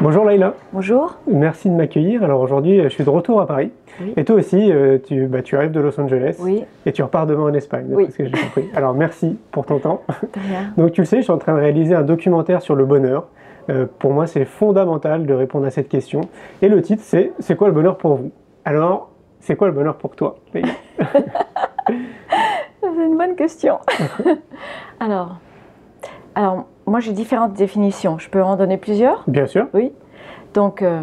Bonjour Laïla. Bonjour. Merci de m'accueillir. Alors aujourd'hui, je suis de retour à Paris. Oui. Et toi aussi, euh, tu, bah, tu arrives de Los Angeles. Oui. Et tu repars demain en Espagne, Oui. ce que j'ai compris. Alors merci pour ton temps. De rien. Donc tu le sais, je suis en train de réaliser un documentaire sur le bonheur. Euh, pour moi, c'est fondamental de répondre à cette question. Et le titre, c'est C'est quoi le bonheur pour vous? Alors, c'est quoi le bonheur pour toi Laïla? C'est une bonne question. alors, alors, moi j'ai différentes définitions. Je peux en donner plusieurs? Bien sûr. Oui. Donc, euh,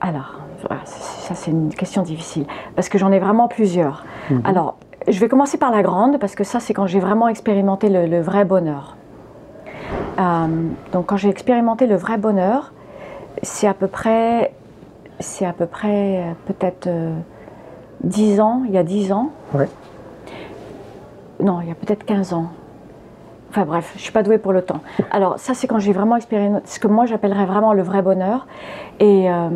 alors, ça c'est une question difficile parce que j'en ai vraiment plusieurs. Mhm. Alors, je vais commencer par la grande parce que ça c'est quand j'ai vraiment expérimenté le, le vrai bonheur. Euh, donc, quand j'ai expérimenté le vrai bonheur, c'est à peu près, c'est à peu près peut-être euh, 10 ans, il y a 10 ans. Ouais. Non, il y a peut-être 15 ans. Enfin bref, je suis pas douée pour le temps. Alors ça, c'est quand j'ai vraiment expérimenté ce que moi j'appellerais vraiment le vrai bonheur. Et euh,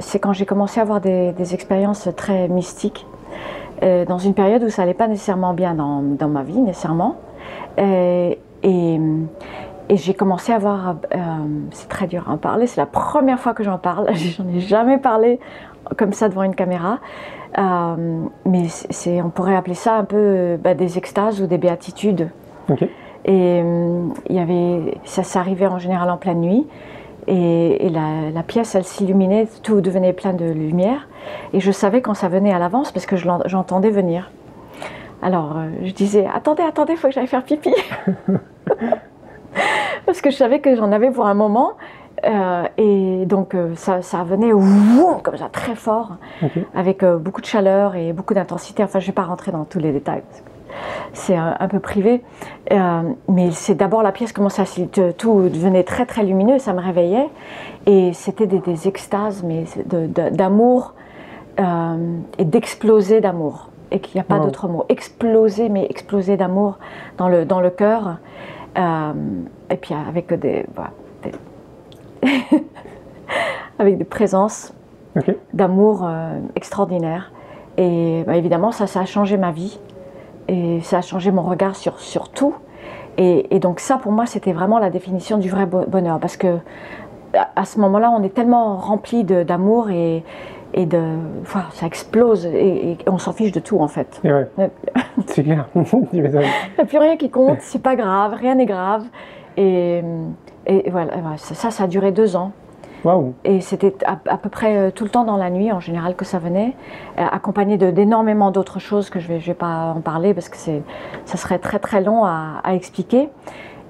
c'est quand j'ai commencé à avoir des, expériences très mystiques, euh, dans une période où ça allait pas nécessairement bien dans, ma vie, nécessairement. Euh, et j'ai commencé à avoir, c'est très dur à en parler, c'est la première fois que j'en parle, j'en ai jamais parlé comme ça devant une caméra. Mais c'est, on pourrait appeler ça un peu bah, des extases ou des béatitudes. Ok. Et euh, il y avait, ça s'arrivait en général en pleine nuit. Et, et la, la pièce, elle s'illuminait, tout devenait plein de lumière. Et je savais quand ça venait à l'avance parce que je j'entendais venir. Alors euh, je disais Attendez, attendez, il faut que j'aille faire pipi. parce que je savais que j'en avais pour un moment. Euh, et donc euh, ça, ça venait ouh, comme ça très fort, avec euh, beaucoup de chaleur et beaucoup d'intensité. Enfin, je ne vais pas rentrer dans tous les détails. parce que C'est un, un peu privé. Euh, mais c'est d'abord la pièce commençait à tout devenait très très lumineux, ça me réveillait et c'était des, des extases, mais c'est de- de- d'amour euh, et d'exploser d'amour. Et qu'il n'y a pas Wow. d'autre mot. Exploser, mais exploser d'amour dans le, dans le cœur. Euh, et puis avec des, voilà, des- avec des présences d'amour euh, extraordinaire. Et bah, évidemment, ça, ça a changé ma vie. Et ça a changé mon regard sur, sur tout. Et, et donc ça, pour moi, c'était vraiment la définition du vrai bo- bonheur. Parce que à, ce moment-là, on est tellement rempli d'amour et, et de... Voilà, ça explose et, et on s'en fiche de tout, en fait. Ouais, c'est clair. Il n'y a plus rien qui compte, c'est pas grave, rien n'est grave. Et, et voilà, ça, ça a duré deux ans. Et c'était à, à peu près euh, tout le temps dans la nuit, en général, que ça venait, euh, accompagné d'énormément d'autres choses que je ne vais, je vais pas en parler parce que ça serait très très long à, à expliquer.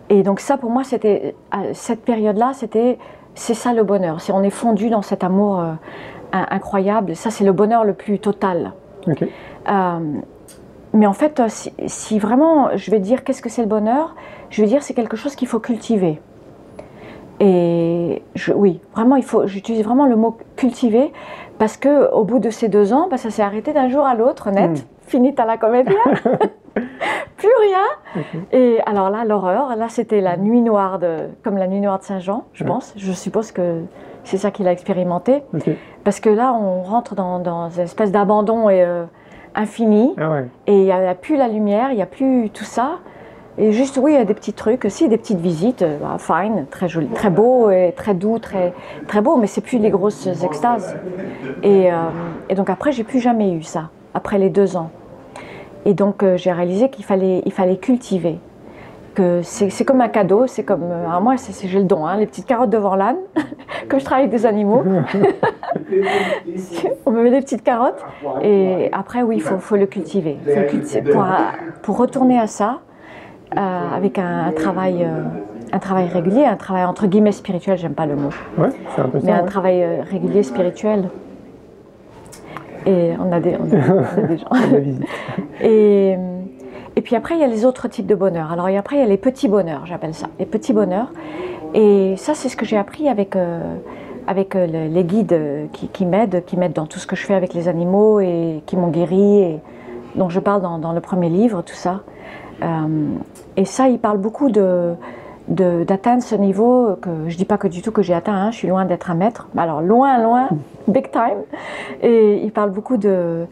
Et donc ça, pour moi, c'était à cette période-là, c'était c'est ça le bonheur. C'est on est fondu dans cet amour euh, in- incroyable. Ça, c'est le bonheur le plus total. Euh, mais en fait, euh, si, si vraiment je vais dire qu'est-ce que c'est le bonheur, je vais dire c'est quelque chose qu'il faut cultiver. Et je- oui, vraiment, il faut. J'utilise vraiment le mot cultiver parce que au bout de ces deux ans, bah, ça s'est arrêté d'un jour à l'autre, net. Mm. Finita la comédia. Plus rien. Et alors là, l'horreur. Là, c'était la nuit noire de, comme la nuit noire de Saint-Jean, je pense. Je suppose que c'est ça qu'il a expérimenté. Parce que là, on rentre dans, dans une espèce d'abandon et, euh, infini. Ah ouais. Et il n'y a, plus la lumière, il n'y a plus tout ça. Et juste, oui, il y a des petits trucs, si, des petites visites, euh, bah, fine, très joli, très beau et très doux, très, très beau, mais c'est plus les grosses extases. Et, euh, et donc après, j'ai plus jamais eu ça, après les deux ans. Et donc euh, j'ai réalisé qu'il fallait, il fallait cultiver. Que c'est comme un cadeau, c'est comme. moi, j'ai le don, hein, les petites carottes devant l'âne, comme je travaille avec des animaux. On me met des petites carottes. Et après, oui, il faut, le cultiver. Pour, retourner à ça, avec un, un travail, euh, un travail régulier, un travail entre guillemets spirituel, j'aime pas le mot, Ouais, c'est un peu mais ça. un ouais. travail euh, régulier spirituel. Et on a des, on a- on a des gens. Et, et puis après, il y a les autres types de bonheur. Alors et après, il y a les petits bonheurs, j'appelle ça, les petits bonheurs. Et ça, c'est ce que j'ai appris avec, euh, avec euh, le- les guides euh, qui, qui m'aident, qui m'aident dans tout ce que je fais avec les animaux et qui m'ont guéri, et dont je parle dans, dans le premier livre, tout ça. Euh, et ça, il parle beaucoup de d'atteindre ce niveau que je dis pas que du tout que j'ai atteint, hein, je suis loin d'être un maître, alors loin, loin, big time. Et il parle beaucoup de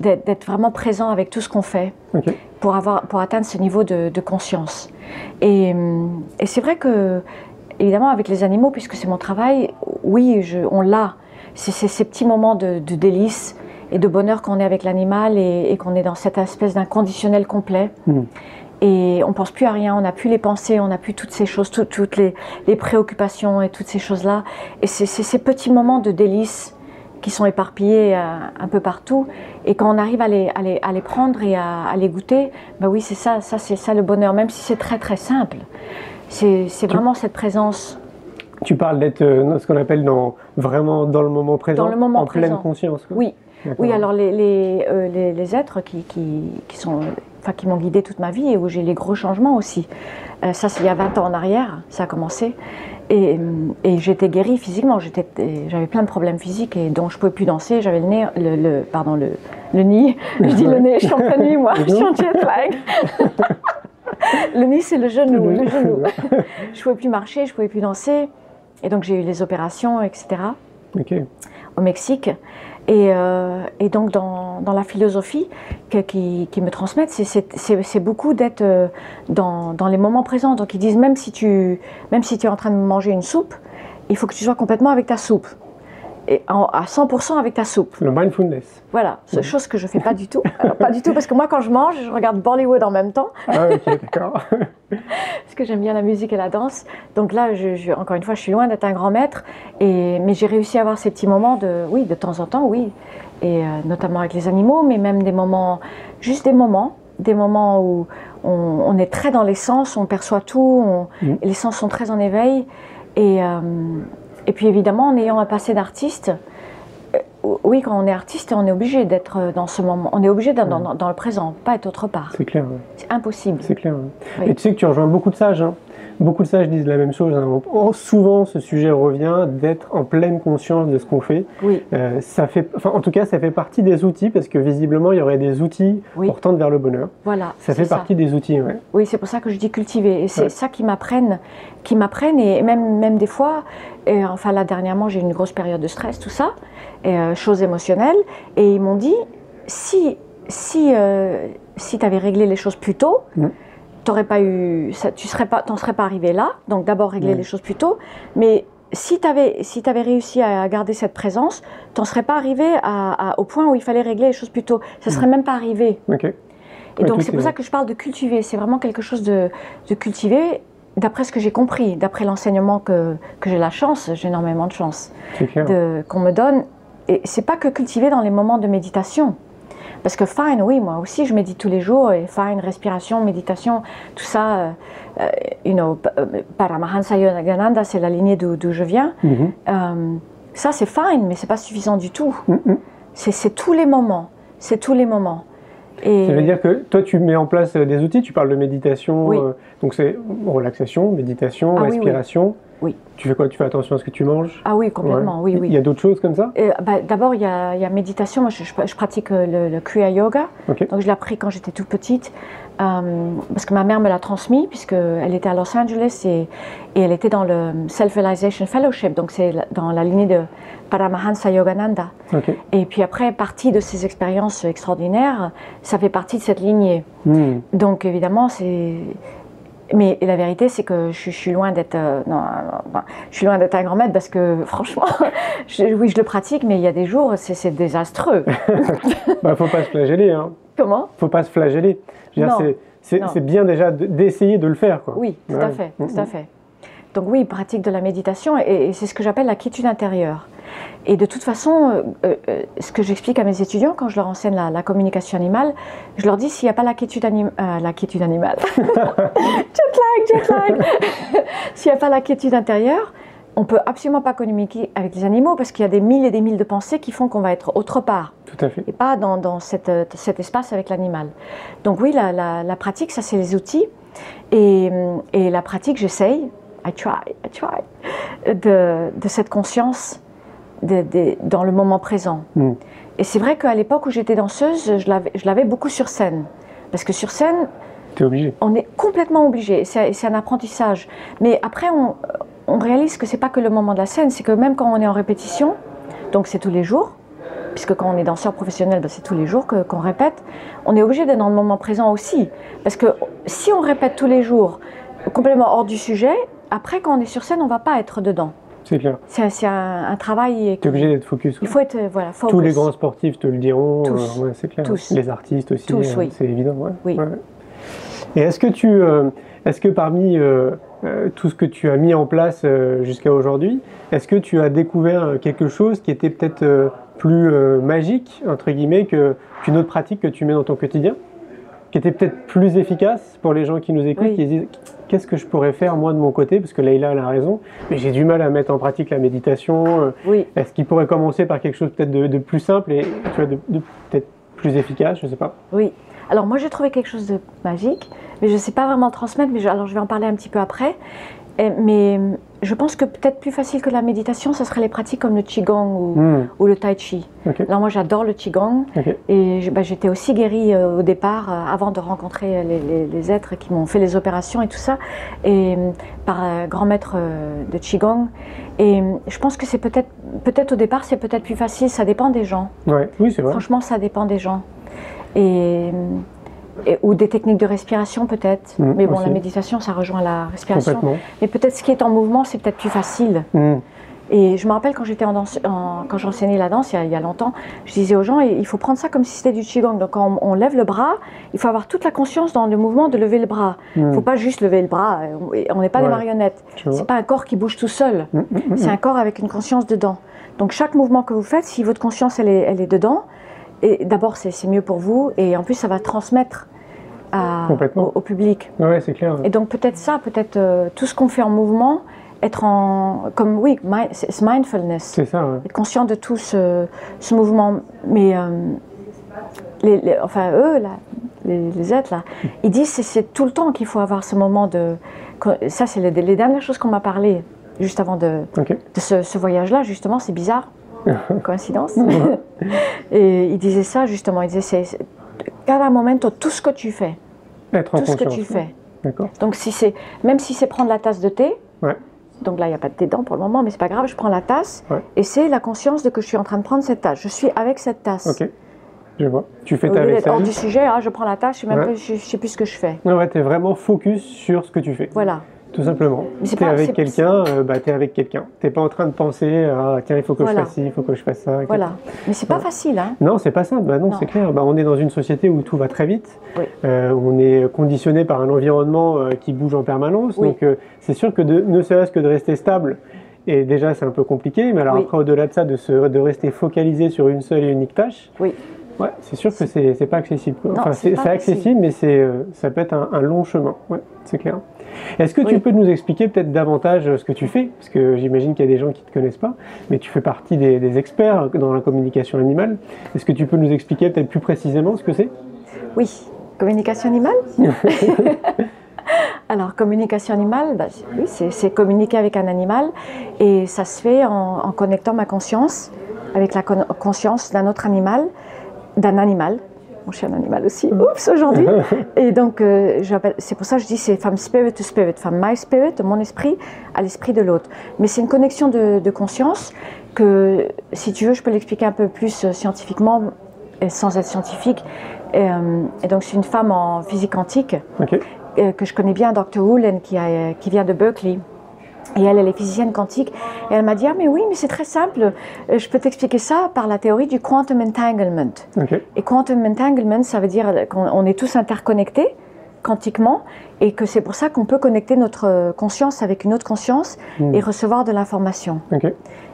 d'être vraiment présent avec tout ce qu'on fait pour, avoir, pour atteindre ce niveau de, de conscience. Et, et c'est vrai que évidemment, avec les animaux, puisque c'est mon travail, oui, je, on l'a. C'est c'est ces petits moments de, de délice et de bonheur qu'on est avec l'animal et, et qu'on est dans cette espèce d'inconditionnel complet. Mm. Et on pense plus à rien, on n'a plus les pensées, on n'a plus toutes ces choses, tout- toutes les, les préoccupations et toutes ces choses-là. Et c'est ces petits moments de délice qui sont éparpillés euh, un peu partout. Et quand on arrive à les, à les, à les prendre et à, à les goûter, ben oui, c'est ça, ça c'est ça le bonheur, même si c'est très très simple. C'est vraiment cette présence. Tu parles d'être euh, ce qu'on appelle dans, vraiment dans le moment présent, Dans le moment en pleine conscience. quoi. Oui. Oui. Alors les, les, euh, les, les êtres qui, qui, qui sont, enfin, qui m'ont guidée toute ma vie et où j'ai les gros changements aussi. Euh, ça, c'est il y a 20 ans en arrière, ça a commencé. Et, euh, et j'étais guérie physiquement. J'avais plein de problèmes physiques et dont je pouvais plus danser. J'avais le nez, le, le- pardon, le, le nid. Je dis le nez, je suis en pleine nuit, moi. Je suis en jet lag. le nid, c'est le genou, le genou. je pouvais plus marcher, je pouvais plus danser. Et donc j'ai eu les opérations, etc au Mexique. Et, euh, et donc, dans, la philosophie que- qui, me transmettent, c'est beaucoup d'être euh, dans, dans les moments présents. Donc, ils disent même si, tu, même si tu es en train de manger une soupe, il faut que tu sois complètement avec ta soupe. Et en- à 100% avec ta soupe. Le mindfulness. Voilà, c'est chose que je fais pas du tout. Alors, pas du tout, parce que moi, quand je mange, je regarde Bollywood en même temps, Ah, ok, d'accord. parce que j'aime bien la musique et la danse. Donc là, je, je- encore une fois, je suis loin d'être un grand maître, et, mais j'ai réussi à avoir ces petits moments de, oui, de temps en temps, oui, et euh, notamment avec les animaux, mais même des moments, juste des moments, des moments où on, on est très dans les sens, on perçoit tout, on- et les sens sont très en éveil, et, euh, et puis évidemment, en ayant un passé d'artiste, euh, oui, quand on est artiste, on est obligé d'être dans ce moment, on est obligé d'être dans, dans- dans le présent, pas être autre part. C'est clair. ouais. C'est impossible. C'est clair. ouais. Oui. Et tu sais que tu rejoins beaucoup de sages. hein. Beaucoup de sages disent la même chose. hein. Oh, souvent, ce sujet revient d'être en pleine conscience de ce qu'on fait. Oui. Euh, ça fait, enfin, en tout cas, ça fait partie des outils parce que visiblement, il y aurait des outils Oui. pour tendre vers le bonheur. Voilà. Ça fait partie des outils. Ouais. Oui, c'est pour ça que je dis cultiver. Et c'est Ouais. ça qui m'apprennent, qui m'apprennent. Et même, même des fois, et enfin là dernièrement, j'ai eu une grosse période de stress, tout ça, et, euh, chose émotionnelle. Et ils m'ont dit, si, si, euh, si tu avais réglé les choses plus tôt, Mhm. T'aurais pas eu, ça, tu serais pas, t'en serais pas arrivé là. Donc d'abord régler les choses plus tôt. Mais si tu avais, si avais réussi à garder cette présence, t'en serais pas arrivé à- à- au point où il fallait régler les choses plus tôt. Ça serait même pas arrivé. Et donc c'est est- pour ça que je parle de cultiver. C'est vraiment quelque chose de, de cultiver, d'après ce que j'ai compris, d'après l'enseignement que, que j'ai la chance, j'ai énormément de chance, qu'on me donne. Et c'est pas que cultiver dans les moments de méditation. Parce que fine, oui, moi aussi je médite tous les jours, et fine, respiration, méditation, tout ça, euh, euh, you know, euh, Paramahansa Yogananda, c'est la lignée d'où je viens. Mhm. Euh, ça c'est fine, mais c'est pas suffisant du tout. Mhm. C'est c'est tous les moments, c'est tous les moments. Et Ça veut dire que toi, tu mets en place euh, des outils, tu parles de méditation, Oui. euh, donc c'est relaxation, méditation, Ah oui, oui. respiration. Oui. Tu fais quoi? Tu fais attention à ce que tu manges? Ah oui, complètement, Ouais. oui, oui. Il y a d'autres choses comme ça? Euh, bah, D'abord, il y, a, il y a méditation. Moi, je, je- je pratique le, le Kriya Yoga. Donc, je l'ai appris quand j'étais toute petite. Euh, parce que ma mère me l'a transmis, puisqu'elle était à Los Angeles et, et elle était dans le Self-Realization Fellowship. Donc, c'est dans la lignée de Paramahansa Yogananda. Et puis après, partie de ces expériences extraordinaires, ça fait partie de cette lignée. Hmm. Donc, évidemment, c'est. Mais la vérité, c'est que je, je suis loin d'être, euh, non, je suis loin d'être un grand maître parce que franchement, je- oui, je le pratique, mais il y a des jours, c'est désastreux. Bah, faut pas se flageller, hein. Comment Faut pas se flageller. C'est- bien déjà de- d'essayer de le faire, quoi. Oui, tout Ouais. à fait, Mm, tout à mm. fait. Donc oui, pratique de la méditation et, et c'est ce que j'appelle la quiétude intérieure. Et de toute façon, euh, euh, euh, ce que j'explique à mes étudiants quand je leur enseigne la, la communication animale, je leur dis s'il n'y a pas la quiétude, anim- euh, la quiétude animale, jet lag, jet lag, s'il n'y a pas la quiétude intérieure, on peut absolument pas communiquer avec les animaux parce qu'il y a des mille et des mille de pensées qui font qu'on va être autre part Tout à fait. et pas dans, dans cette, euh, cet espace avec l'animal. Donc oui, la, la- la pratique, ça c'est les outils. Et, hum, et la pratique, j'essaye, I try, I try, de, de cette conscience de- de- dans le moment présent. Mm. Et c'est vrai qu'à l'époque où j'étais danseuse, je l'avais beaucoup sur scène. Parce que sur scène, T'es obligé. on est complètement obligé. C'est un apprentissage. Mais après, on, on réalise que c'est pas que le moment de la scène, c'est que même quand on est en répétition, donc c'est tous les jours, puisque quand on est danseur professionnel, ben, c'est tous les jours qu'on répète, on est obligé d'être dans le moment présent aussi. Parce que si on répète tous les jours complètement hors du sujet, après, quand on est sur scène, on va pas être dedans. C'est clair. C'est un, un travail. Tu es obligé d'être focus. Il faut être euh, voilà. Tous les focus. grands sportifs te le diront. Tous. euh, ouais, c'est clair. Tous. Les artistes aussi. Tous, euh, oui. C'est évident. ouais. Oui. Ouais. Et est-ce que tu, euh, est-ce que parmi euh, tout ce que tu as mis en place euh, jusqu'à aujourd'hui, est-ce que tu as découvert euh, quelque chose qui était peut-être euh, plus magique entre guillemets qu'une autre pratique que tu mets dans ton quotidien, qui était peut-être plus efficace pour les gens qui nous écoutent, Oui. qui se disent qu'est-ce que je pourrais faire moi de mon côté, parce que Leïla elle a raison, mais j'ai du mal à mettre en pratique la méditation. Oui. est-ce qu'il pourrait commencer par quelque chose peut-être de, de plus simple et tu vois, de, de peut-être plus efficace, je sais pas. Oui. Alors moi j'ai trouvé quelque chose de magique, mais je ne sais pas vraiment transmettre, mais je, alors je vais en parler un petit peu après. Et- mais euh, je pense que peut-être plus facile que la méditation, ce serait les pratiques comme le Qigong ou, Hmm, ou le Tai Chi. ok, Alors moi j'adore le Qigong et bah, j'étais aussi guérie euh, au départ euh, avant de rencontrer les, les- les êtres qui m'ont fait les opérations et tout ça, et euh, par un grand maître euh, de Qigong. Et euh, je pense que c'est peut-être, peut-être au départ c'est peut-être plus facile, ça dépend des gens. ouais, oui c'est vrai. Franchement, ça dépend des gens. Et, et- ou des techniques de respiration peut-être. Mm, Mais bon, aussi. la méditation, ça rejoint la respiration. Mais peut-être ce qui est en mouvement, c'est peut-être plus facile. Hmm, Et je me rappelle quand j'étais en danse, en- quand j'enseignais la danse il y, a, il y a longtemps, je disais aux gens, il faut prendre ça comme si c'était du qigong. Donc quand on, on lève le bras, il faut avoir toute la conscience dans le mouvement de lever le bras. Il hmm, ne faut pas juste lever le bras. euh, On n'est pas des marionnettes. C'est pas un corps qui bouge tout seul. C'est un corps avec une conscience dedans. Donc chaque mouvement que vous faites, si votre conscience elle est, elle est dedans, et d'abord c'est mieux pour vous, et en plus ça va transmettre à- au, au public. Ouais, c'est clair. Et donc peut-être ça, peut-être euh, tout ce qu'on fait en mouvement, être en comme oui, c'est mindfulness, C'est ça. ouais. être conscient de tout ce, ce mouvement. Mais euh, les, les- enfin eux là, les, les êtres là, ils disent c'est c'est tout le temps qu'il faut avoir ce moment de. que- Ça c'est les, les dernières choses qu'on m'a parlé juste avant de, de ce, ce voyage-là, justement, c'est bizarre, coïncidence. et il disait ça, justement, il disait, c'est cada momento, tout ce que tu fais, Être en tout ce que tu fais. D'accord. Donc, si c'est, même si c'est prendre la tasse de thé, Ouais. donc là, il n'y a pas de thé dedans pour le moment, mais c'est pas grave, je prends la tasse, Ouais. et c'est la conscience de que je suis en train de prendre cette tasse. Je suis avec cette tasse. Ok. Je vois. Tu fais Au ta d'être hors vaisselle. du sujet, ah, je prends la tasse, je ne sais, Ouais. plus- sais ce que je fais. Ouais, ouais, t'es vraiment focus sur ce que tu fais. Voilà. Tout simplement. T'es avec quelqu'un, euh, bah t'es avec quelqu'un. T'es pas en train de penser à tiens, il faut que Voilà. je fasse ci, il faut que je fasse ça. etc. Voilà. Mais c'est pas Ouais. facile, hein. Non, c'est pas simple. Bah non, Non. c'est clair. Bah, on est dans une société où tout va très vite. Oui. Euh, on est conditionné par un environnement euh, qui bouge en permanence. Oui. Donc, euh, c'est sûr que de, ne serait-ce que de rester stable, et déjà c'est un peu compliqué. Mais alors Oui. après, au-delà de ça, de, se, de rester focalisé sur une seule et unique tâche. Oui. Ouais, c'est sûr que c'est pas accessible. enfin, c'est accessible, mais c'est ça peut être un, un long chemin. Ouais, c'est clair. Est-ce que tu peux nous expliquer peut-être davantage euh, ce que tu fais? Parce que j'imagine qu'il y a des gens qui ne te connaissent pas, mais tu fais partie des, des experts dans la communication animale. Est-ce que tu peux nous expliquer peut-être plus précisément ce que c'est? Oui. Communication animale? Alors, communication animale, bah, oui, c'est c'est communiquer avec un animal et ça se fait en, en connectant ma conscience avec la con- conscience d'un autre animal, d'un animal. Mon chien animal aussi, oups, aujourd'hui. Et donc, euh, c'est pour ça que je dis c'est femme spirit to spirit, femme my spirit, mon esprit à l'esprit de l'autre. Mais c'est une connexion de, de conscience que, si tu veux, je peux l'expliquer un peu plus euh, scientifiquement, et sans être scientifique. Et, euh, et donc, c'est une femme en physique quantique euh, que je connais bien, Dr. Woolen, qui, a- qui vient de Berkeley. Et elle, elle est physicienne quantique. Et elle m'a dit, ah mais oui, mais c'est très simple. Euh, Je peux t'expliquer ça par la théorie du quantum entanglement. Et quantum entanglement, ça veut dire qu'on on est tous interconnectés quantiquement et que c'est pour ça qu'on peut connecter notre conscience avec une autre conscience Hmm. et recevoir de l'information.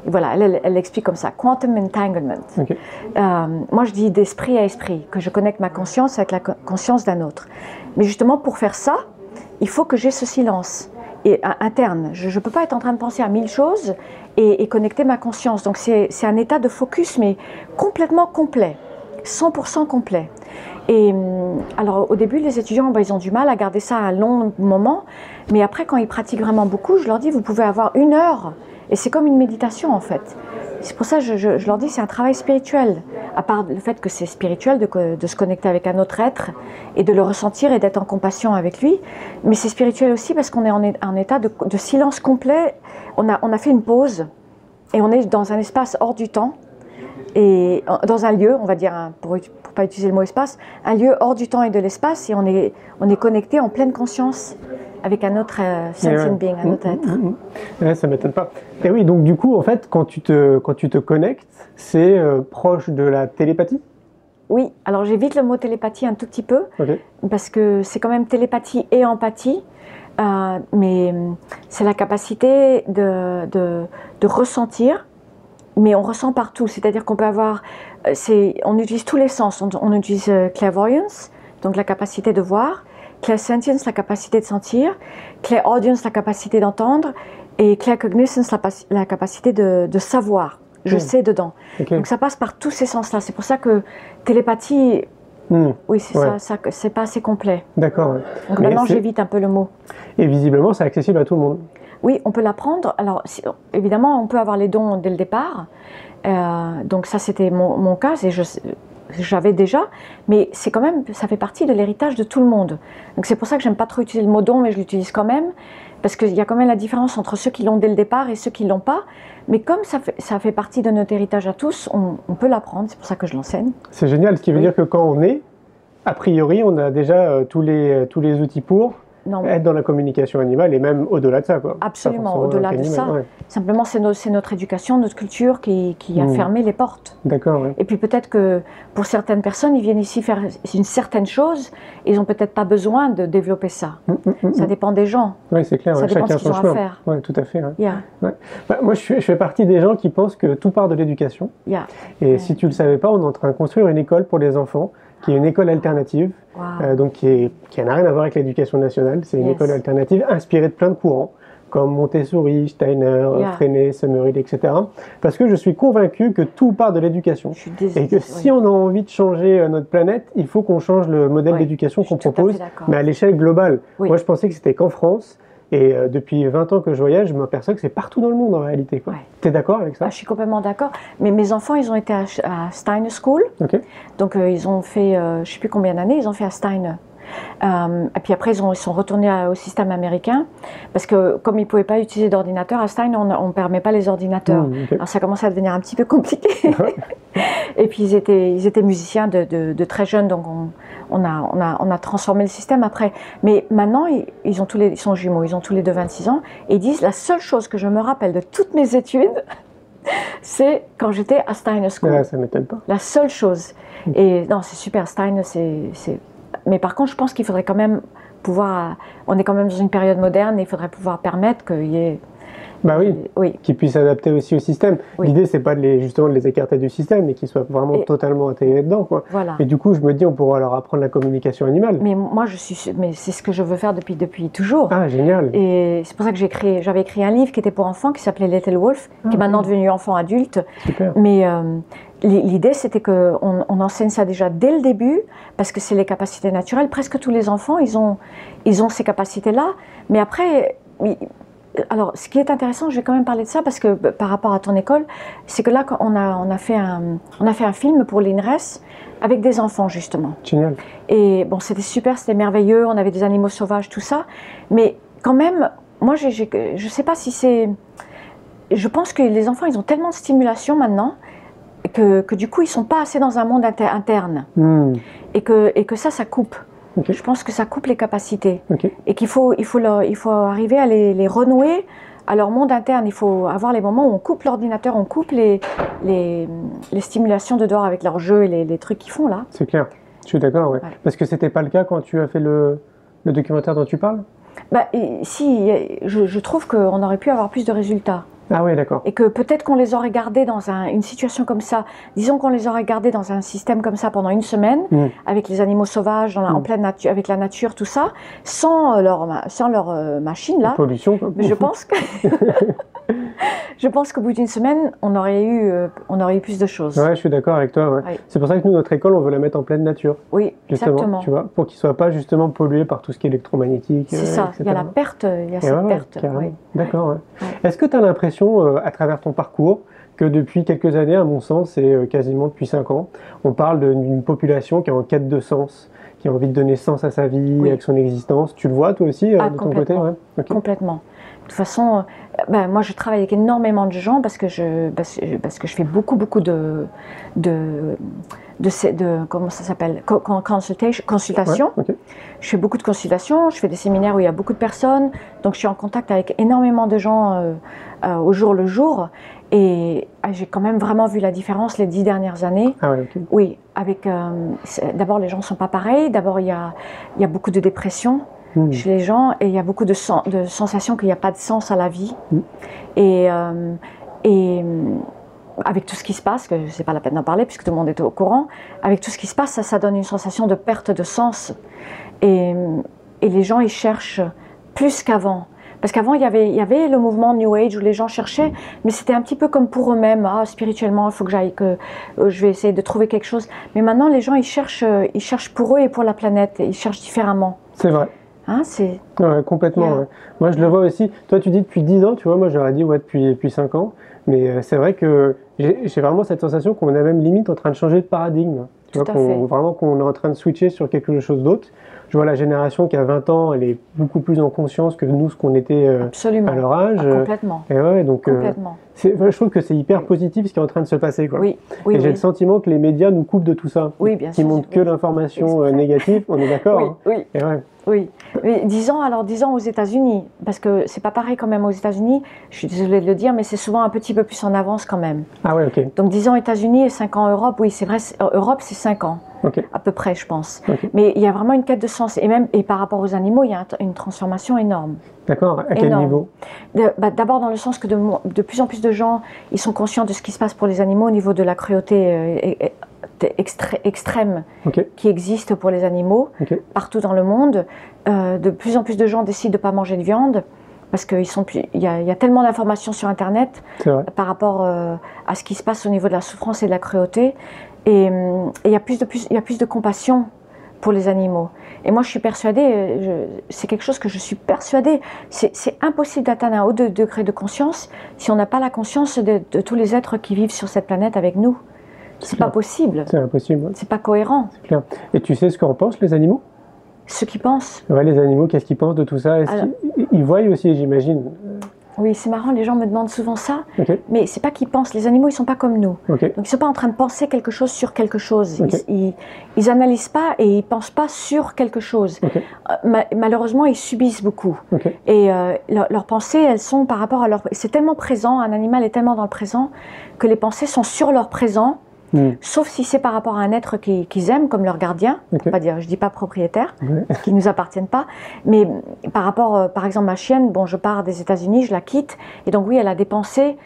Et voilà, elle, l'explique comme ça, quantum entanglement. Euh, moi, je dis d'esprit à esprit, que je connecte ma conscience avec la co- conscience d'un autre. Mais justement, pour faire ça, il faut que j'ai ce silence et, euh, interne. Je ne peux pas être en train de penser à mille choses et, connecter ma conscience. Donc, c'est c'est un état de focus, mais complètement complet, 100% complet. Et hum, alors, au début, les étudiants, ben, ils ont du mal à garder ça un long moment. Mais après, quand ils pratiquent vraiment beaucoup, je leur dis, vous pouvez avoir une heure. Et c'est comme une méditation, en fait. C'est pour ça que je, leur dis c'est un travail spirituel. À part le fait que c'est spirituel de, se connecter avec un autre être et de le ressentir et d'être en compassion avec lui. Mais c'est spirituel aussi parce qu'on est en, en état de, de silence complet. On a, on a fait une pause et on est dans un espace hors du temps et dans un lieu, on va dire, pour ne pas utiliser le mot espace, un lieu hors du temps et de l'espace et on est, on est connecté en pleine conscience. Avec un autre euh, sentient being, un autre Mm, être. mm, mm. Ouais, ça m'étonne pas. Et oui, donc du coup, en fait, quand tu te, quand tu te connectes, c'est euh, proche de la télépathie? Oui, alors j'évite le mot télépathie un tout petit peu, parce que c'est quand même télépathie et empathie, euh, mais hum, c'est la capacité de, de, de ressentir, mais on ressent partout, c'est-à-dire qu'on peut avoir, euh, on utilise tous les sens, on, on utilise euh, clairvoyance, donc la capacité de voir, clairsentience, la capacité de sentir, clairaudience, la capacité d'entendre, et claircognizance, la, la capacité de, de savoir. Je Hmm. sais dedans. Donc ça passe par tous ces sens-là. C'est pour ça que télépathie, Hmm, oui, c'est Ouais. ça, ça, c'est pas assez complet. D'accord. ouais. Donc Mais maintenant, j'évite un peu le mot. Et visiblement, c'est accessible à tout le monde. Oui, on peut l'apprendre. Alors, si- évidemment, on peut avoir les dons dès le départ. Euh, donc ça, c'était mon, mon cas. Et je, j'avais déjà, mais c'est quand même, ça fait partie de l'héritage de tout le monde. Donc c'est pour ça que j'aime pas trop utiliser le mot don, mais je l'utilise quand même, parce qu'il y a quand même la différence entre ceux qui l'ont dès le départ et ceux qui l'ont pas. Mais comme ça fait, ça fait partie de notre héritage à tous, on, on peut l'apprendre. C'est pour ça que je l'enseigne. C'est génial, ce qui veut Oui. dire que quand on est, a priori, on a déjà euh, tous, les, euh, tous les outils pour Non, être dans la communication animale et même au-delà de ça. Quoi. Absolument, au-delà de ça. ouais. simplement c'est, no- c'est notre éducation, notre culture qui, qui a Mm. fermé les portes. D'accord, ouais. Et puis peut-être que pour certaines personnes, ils viennent ici faire une certaine chose, ils n'ont peut-être pas besoin de développer ça. Mm, mm, mm, Ça dépend des gens. Ouais, c'est clair, ça ouais, dépend chacun de ce son qu'ils ont à chemin. faire. Ouais, tout à fait. Yeah, Bah, moi, je, suis- je fais partie des gens qui pensent que tout part de l'éducation. yeah. Et si tu le savais pas, on est en train de construire une école pour les enfants, qui est une école alternative, Wow. euh, donc qui, est, qui n'a rien à voir avec l'éducation nationale. C'est une Yes. école alternative inspirée de plein de courants, comme Montessori, Steiner, Yeah. Freinet, Summerhill, etc. Parce que je suis convaincu que tout part de l'éducation. Je suis désolée. Et que si on a envie de changer euh, notre planète, il faut qu'on change le modèle d'éducation qu'on propose, mais à l'échelle globale. Oui. Moi, je pensais que c'était qu'en France. Et euh, depuis 20 ans que je voyage, je m'aperçois que c'est partout dans le monde en réalité. Ouais. Tu es d'accord avec ça? Ah, je suis complètement d'accord. Mais mes enfants, ils ont été à, à Steiner School. Donc, euh, ils ont fait, euh, je ne sais plus combien d'années, ils ont fait à Steiner. Euh, et puis après, ils, ont- ils sont retournés à- au système américain. Parce que comme ils ne pouvaient pas utiliser d'ordinateur, à Steiner, on ne permet pas les ordinateurs. Mmh. Alors ça commençait à devenir un petit peu compliqué. Et puis ils étaient, ils étaient musiciens de, de- de très jeunes, donc on, on a, on, a, on a transformé le système après. Mais maintenant, ils, ils ont tous les, ils sont jumeaux, ils ont tous les deux 26 ans, et ils disent la seule chose que je me rappelle de toutes mes études, c'est quand j'étais à Steiner School. Ouais, ça m'étonne pas. La seule chose. Et non, c'est super, Steiner, c'est- Mais par contre, je pense qu'il faudrait quand même pouvoir... On est quand même dans une période moderne et il faudrait pouvoir permettre qu'il y ait... Bah oui, Oui, qu'ils puissent s'adapter aussi au système. Oui. L'idée, c'est pas de les, justement de les écarter du système, mais qu'ils soient vraiment Et- totalement intégrés dedans. Quoi. voilà. Et du coup, je me dis, on pourra leur apprendre la communication animale. Mais moi, je suis... Mais c'est ce que je veux faire depuis, depuis toujours. Ah, génial. Et c'est pour ça que j'ai écrit, j'avais écrit un livre qui était pour enfants, qui s'appelait Little Wolf, qui est Ah, maintenant devenu enfant adulte. Super. Mais euh, l'i- l'idée, c'était qu'on on enseigne ça déjà dès le début, parce que c'est les capacités naturelles. Presque tous les enfants, ils ont, ils ont ces capacités-là. Mais après, alors, ce qui est intéressant, je vais quand même parler de ça, parce que euh, par rapport à ton école, c'est que là, on a, on, a fait un, on a fait un film pour l'INRES avec des enfants, justement. Génial. Et bon, c'était super, c'était merveilleux, on avait des animaux sauvages, tout ça. Mais quand même, moi, j'ai- j'ai- je ne sais pas si c'est... Je pense que les enfants, ils ont tellement de stimulation maintenant que, que du coup, ils ne sont pas assez dans un monde inter- interne. Hmm, Et que, et que ça, ça coupe. Je pense que ça coupe les capacités. Et qu'il faut, il faut, leur- il faut arriver à les, les renouer à leur monde interne. Il faut avoir les moments où on coupe l'ordinateur, on coupe les, les, les stimulations de dehors avec leurs jeux et les, les trucs qu'ils font là. C'est clair. Je suis d'accord, ouais. Ouais. Parce que c'était pas le cas quand tu as fait le, le documentaire dont tu parles? Bah, et si, je, je trouve qu'on aurait pu avoir plus de résultats. Ah ouais, d'accord. Et que peut-être qu'on les aurait gardés dans un- une situation comme ça, disons qu'on les aurait gardés dans un système comme ça pendant une semaine, Mm. avec les animaux sauvages, dans la- en Mm. pleine nature, avec la nature, tout ça, sans euh, leur, sans leur euh, machine là. Pollution, quoi. Mais je pense que, je pense qu'au bout d'une semaine, on aurait eu, euh, on aurait eu plus de choses. Ouais, je suis d'accord avec toi. ouais. C'est pour ça que nous, notre école, on veut la mettre en pleine nature, Oui, justement. exactement. Tu vois, pour qu'ils soient pas justement pollués par tout ce qui est électromagnétique. C'est euh, ça. Il y a la perte, il y a Et cette ouais, perte. oui. D'accord. ouais. Est-ce que tu as l'impression, euh, à travers ton parcours, que depuis quelques années, à mon sens, et quasiment depuis 5 ans, on parle d'une population qui est en quête de sens, qui a envie de donner sens à sa vie, Oui. avec son existence? Tu le vois toi aussi Ah, de ton côté? complètement. ouais Ok. Complètement. De toute façon, ben, moi je travaille avec énormément de gens parce que je, parce, parce que je fais beaucoup, beaucoup de. de de, comment ça s'appelle? Co- con- consultation, consultation. Ouais, je fais beaucoup de consultations, je fais des séminaires où il y a beaucoup de personnes, donc je suis en contact avec énormément de gens euh, euh, au jour le jour. Et ah, j'ai quand même vraiment vu la différence les dix dernières années. Ah ouais. Oui, avec euh, d'abord les gens sont pas pareils. D'abord il y a, il y a beaucoup de dépression Hmm. chez les gens et il y a beaucoup de, sen- de sensations qu'il n'y a pas de sens à la vie. Mm. Et, euh, et euh, avec tout ce qui se passe, que c'est pas la peine d'en parler puisque tout le monde est au courant, avec tout ce qui se passe, ça, ça donne une sensation de perte de sens. Et, et les gens ils cherchent plus qu'avant. Parce qu'avant, il y, avait, il y avait le mouvement New Age où les gens cherchaient, mais c'était un petit peu comme pour eux-mêmes. Ah, spirituellement, il faut que j'aille, que euh, je vais essayer de trouver quelque chose. Mais maintenant, les gens, ils cherchent, ils cherchent pour eux et pour la planète. Ils cherchent différemment. C'est vrai. Hein, c'est Ouais, complètement. Yeah. ouais. Moi, je le vois aussi. Toi, tu dis depuis 10 ans, tu vois, moi, j'aurais dit ouais, depuis, depuis 5 ans. Mais euh, c'est vrai que j'ai j'ai vraiment cette sensation qu'on est même limite en train de changer de paradigme. Tu Tout vois, qu'on- vraiment qu'on est en train de switcher sur quelque chose d'autre. Je vois la génération qui a 20 ans, elle est beaucoup plus en conscience que nous, ce qu'on était euh, à leur âge. Ah, complètement. Et ouais, donc euh, c'est- je trouve que c'est hyper positif ce qui est en train de se passer. Quoi. Oui, oui, Et j'ai le sentiment que les médias nous coupent de tout ça. Oui, bien Qui sûr. montrent que l'information négative, on est d'accord Oui, hein. oui, Et ouais. Oui. Mais disons, alors disons aux États-Unis, parce que c'est pas pareil quand même aux États-Unis, je suis désolée de le dire, mais c'est souvent un petit peu plus en avance quand même. Ah ouais, ok. Donc disons États-Unis et 5 ans Europe, oui, c'est vrai, Europe c'est 5 ans. À peu près, je pense. Mais il y a vraiment une quête de sens. Et même et par rapport aux animaux, il y a un- une transformation énorme. D'accord. À quel Énorme. niveau? Bah, D'abord dans le sens que de, plus en plus de gens, ils sont conscients de ce qui se passe pour les animaux au niveau de la cruauté euh, extrême qui existe pour les animaux partout dans le monde. Euh, de plus en plus de gens décident de ne pas manger de viande parce qu'il y, y a tellement d'informations sur Internet par rapport euh, à ce qui se passe au niveau de la souffrance et de la cruauté. Et il y, a plus de plus- y a plus de compassion pour les animaux. Et moi, je suis persuadée, euh, c'est quelque chose que je suis persuadée, c'est impossible d'atteindre un haut de- degré de conscience si on n'a pas la conscience de, de tous les êtres qui vivent sur cette planète avec nous. C'est pas possible, C'est impossible. c'est pas cohérent. C'est clair. Et tu sais ce qu'en pensent les animaux? Ceux qui pensent, Ouais, les animaux, qu'est-ce qu'ils pensent de tout ça? Alors- ils voient aussi, j'imagine oui, c'est marrant, les gens me demandent souvent ça, mais c'est pas qu'ils pensent, les animaux, ils sont pas comme nous. Donc ils ne sont pas en train de penser quelque chose sur quelque chose. Ils, ils, ils analysent pas et ils pensent pas sur quelque chose. Euh, ma- malheureusement, ils subissent beaucoup. Et euh, leur- leurs pensées, elles sont par rapport à leur. C'est tellement présent, un animal est tellement dans le présent que les pensées sont sur leur présent, Hmm, sauf si c'est par rapport à un être qui- qu'ils aiment comme leur gardien. ok. Pas dire, je dis pas propriétaire, Ouais. qui nous appartiennent pas. Mais par rapport, euh, par exemple, ma chienne, bon, je pars des États-Unis, je la quitte, et donc oui, elle a des pensées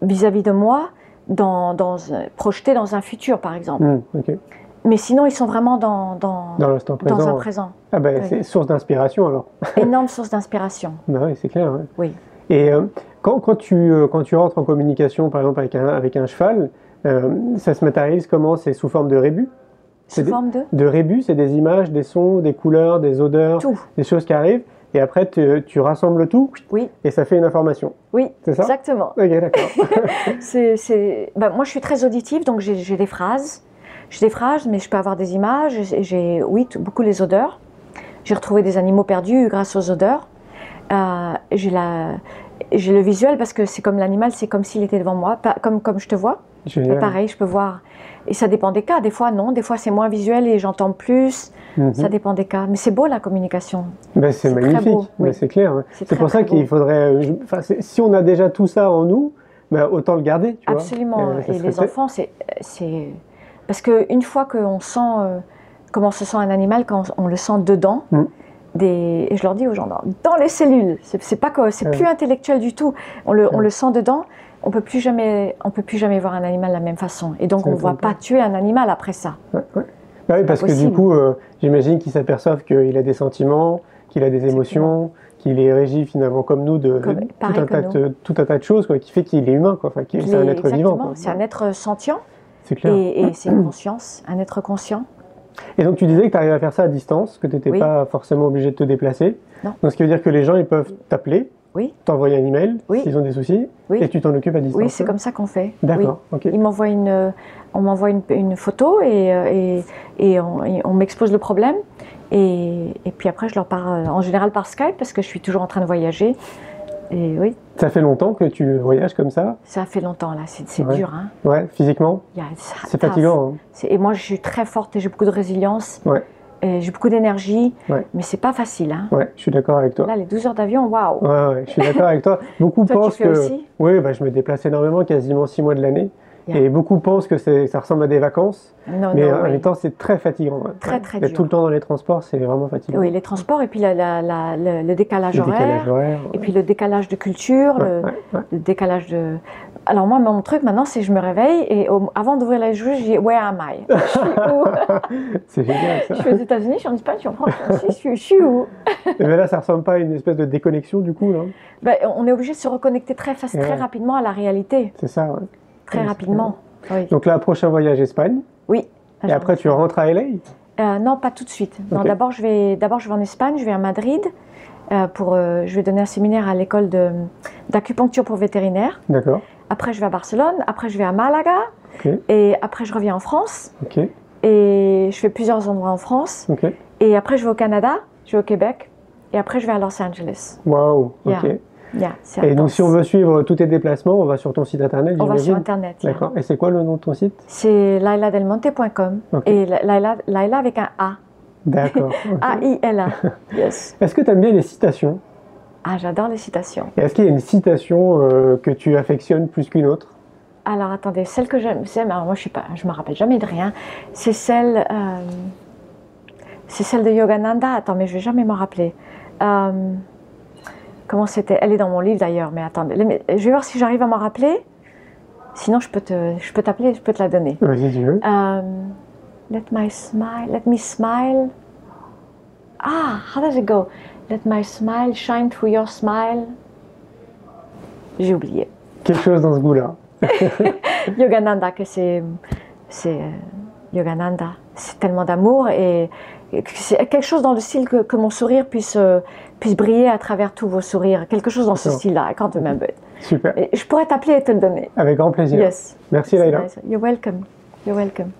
vis-à-vis de moi, dans, dans, un futur, par exemple. Ok. Mais sinon, ils sont vraiment dans, dans, Dans l'instant dans présent. un ouais. présent. Ah ben, Oui. c'est source d'inspiration alors. Énorme source d'inspiration. Bah oui, c'est clair. ouais. Oui. Et euh, quand, quand, tu, euh, quand tu rentres en communication, par exemple, avec un, avec un cheval, ça se matérialise comment? C'est sous forme de rébus? Sous des- forme de? De rébus, c'est des images, des sons, des couleurs, des odeurs, tout. des choses qui arrivent. Et après, tu, tu rassembles tout Oui, et ça fait une information. oui, C'est ça? exactement. Ok, d'accord. C'est, c'est- ben, moi, je suis très auditive, donc j'ai, j'ai des phrases. J'ai des phrases, mais je peux avoir des images. J'ai, j'ai- oui, beaucoup les odeurs. J'ai retrouvé des animaux perdus grâce aux odeurs. Euh, j'ai, la, j'ai le visuel parce que c'est comme l'animal, c'est comme s'il était devant moi, pas- comme, comme je te vois. Génial. Et pareil, je peux voir. Et ça dépend des cas. Des fois, non. Des fois, c'est moins visuel et j'entends plus. Mhm. Ça dépend des cas. Mais c'est beau la communication. Ben, c'est magnifique, Ben, c'est clair. ouais. C'est pour ça qu'il faudrait. euh, enfin, si on a déjà tout ça en nous, ben, autant le garder. Tu vois. Absolument. Euh, ça et serait les enfants, c'est, parce que une fois qu'on sent euh, comment se sent un animal, quand on le sent dedans, Mm. des, et je leur dis aux gens dans, les cellules. C'est, c'est pas que c'est Ouais. plus intellectuel du tout. On le, on Ouais. le sent dedans. On peut plus jamais, on peut plus jamais voir un animal de la même façon. Et donc on ne va pas. tuer un animal après ça. Ouais, ouais. Bah oui, parce que du coup, euh, j'imagine qu'ils s'aperçoivent qu'il a des sentiments, qu'il a des émotions, qu'il est régi finalement comme nous de Comme- tout, un tas de, tout un tas de choses quoi, qui fait qu'il est humain, quoi. Enfin, qu'il- c'est un être vivant. exactement. C'est un être sentient C'est clair. et, et c'est une conscience, un être conscient. Et donc tu disais que tu arrives à faire ça à distance, que tu n'étais Oui. pas forcément obligé de te déplacer. Non. Donc ce qui veut dire que les gens ils peuvent t'appeler, Oui, t'envoyer un email Oui. s'ils ont des soucis, Oui. et tu t'en occupes à distance. oui, c'est comme ça qu'on fait. Oui. D'accord, ok. Il m'envoie une, on m'envoie une, une photo et, euh, et, et on, m'expose le problème. Et, et puis après, je leur parle euh, en général par Skype parce que je suis toujours en train de voyager. Et oui, Ça fait longtemps que tu voyages comme ça? Ça fait longtemps là, c'est Ouais. dur. Hein. Ouais, physiquement? C'est fatigant. hein. Et moi, je suis très forte et j'ai beaucoup de résilience. Ouais. J'ai beaucoup d'énergie, Ouais. mais c'est pas facile. Hein. Ouais, je suis d'accord avec toi. Là, les 12 heures d'avion, waouh! Ouais, ouais, je suis d'accord avec toi. Beaucoup Toi, tu pensent fais que. aussi? Oui, bah, je me déplace énormément, quasiment six mois de l'année. Yeah. Et beaucoup pensent que ça ressemble à des vacances. Non, mais non, en oui. même temps, c'est très fatigant. Très, très dur. tout le temps dans les transports, c'est vraiment fatigant. Oui, les transports et puis la- la- la- le, décalage Le horaire. décalage horaire. Et puis le décalage de culture, le décalage de. Alors moi, mon truc maintenant, c'est que je me réveille et au- avant d'ouvrir les yeux, je dis Where am I? Je suis où? C'est génial ça. Je suis aux États-Unis, je suis en Espagne, je suis en France, je suis, je suis- où? Et ben là, ça ressemble pas à une espèce de déconnexion du coup, là. Ben, On est obligé de se reconnecter très, rapidement à la réalité, C'est ça, ouais. très Ouais, rapidement. Oui. Donc là, prochain voyage Espagne. oui. Et après, tu rentres à LA Euh, non, pas tout de suite. Non, Ok. D'abord, je vais, d'abord, je vais en Espagne, je vais à Madrid. Euh, pour, euh, je vais donner un séminaire à l'école d'acupuncture pour vétérinaires. D'accord. Après, je vais à Barcelone. Après, je vais à Malaga. Ok. Et après, je reviens en France. Ok. Et je fais plusieurs endroits en France. Ok. Et après, je vais au Canada, je vais au Québec. Et après, je vais à Los Angeles. Waouh. Yeah. Ok. Yeah, c'est Et donc, si on veut suivre tous tes déplacements, on va sur ton site internet, On va sur Internet. yeah. D'accord. Et c'est quoi le nom de ton site? C'est lailadelmonte.com. Et la- Laila, Laila avec un A. D'accord. Ok. A-I-L-A. Yes. Est-ce que tu aimes bien les citations? Ah, j'adore les citations. Est-ce qu'il y a une citation euh, que tu affectionnes plus qu'une autre? Alors attendez, celle que j'aime, c'est- alors moi je suis pas, je me rappelle jamais de rien. C'est celle, euh, c'est celle de Yogananda. Attends, mais je vais jamais m'en rappeler. Euh, comment c'était? Elle est dans mon livre d'ailleurs, mais attendez, je vais voir si j'arrive à m'en rappeler. Sinon, je peux te, je peux t'appeler, je peux te la donner. Vas-y, tu veux. Let my smile, let me smile. Ah, how does it go? Let my smile shine through your smile. J'ai oublié. Quelque chose dans ce goût-là. Yogananda, que c'est, c'est euh, Yogananda. C'est tellement d'amour et, et que c'est quelque chose dans le style que, que mon sourire puisse, euh, puisse briller à travers tous vos sourires. Quelque chose dans ce style-là. Remember it. Super. Et je pourrais t'appeler et te le donner. Avec grand plaisir. Yes. Merci, Laila. Nice. You're welcome. You're welcome.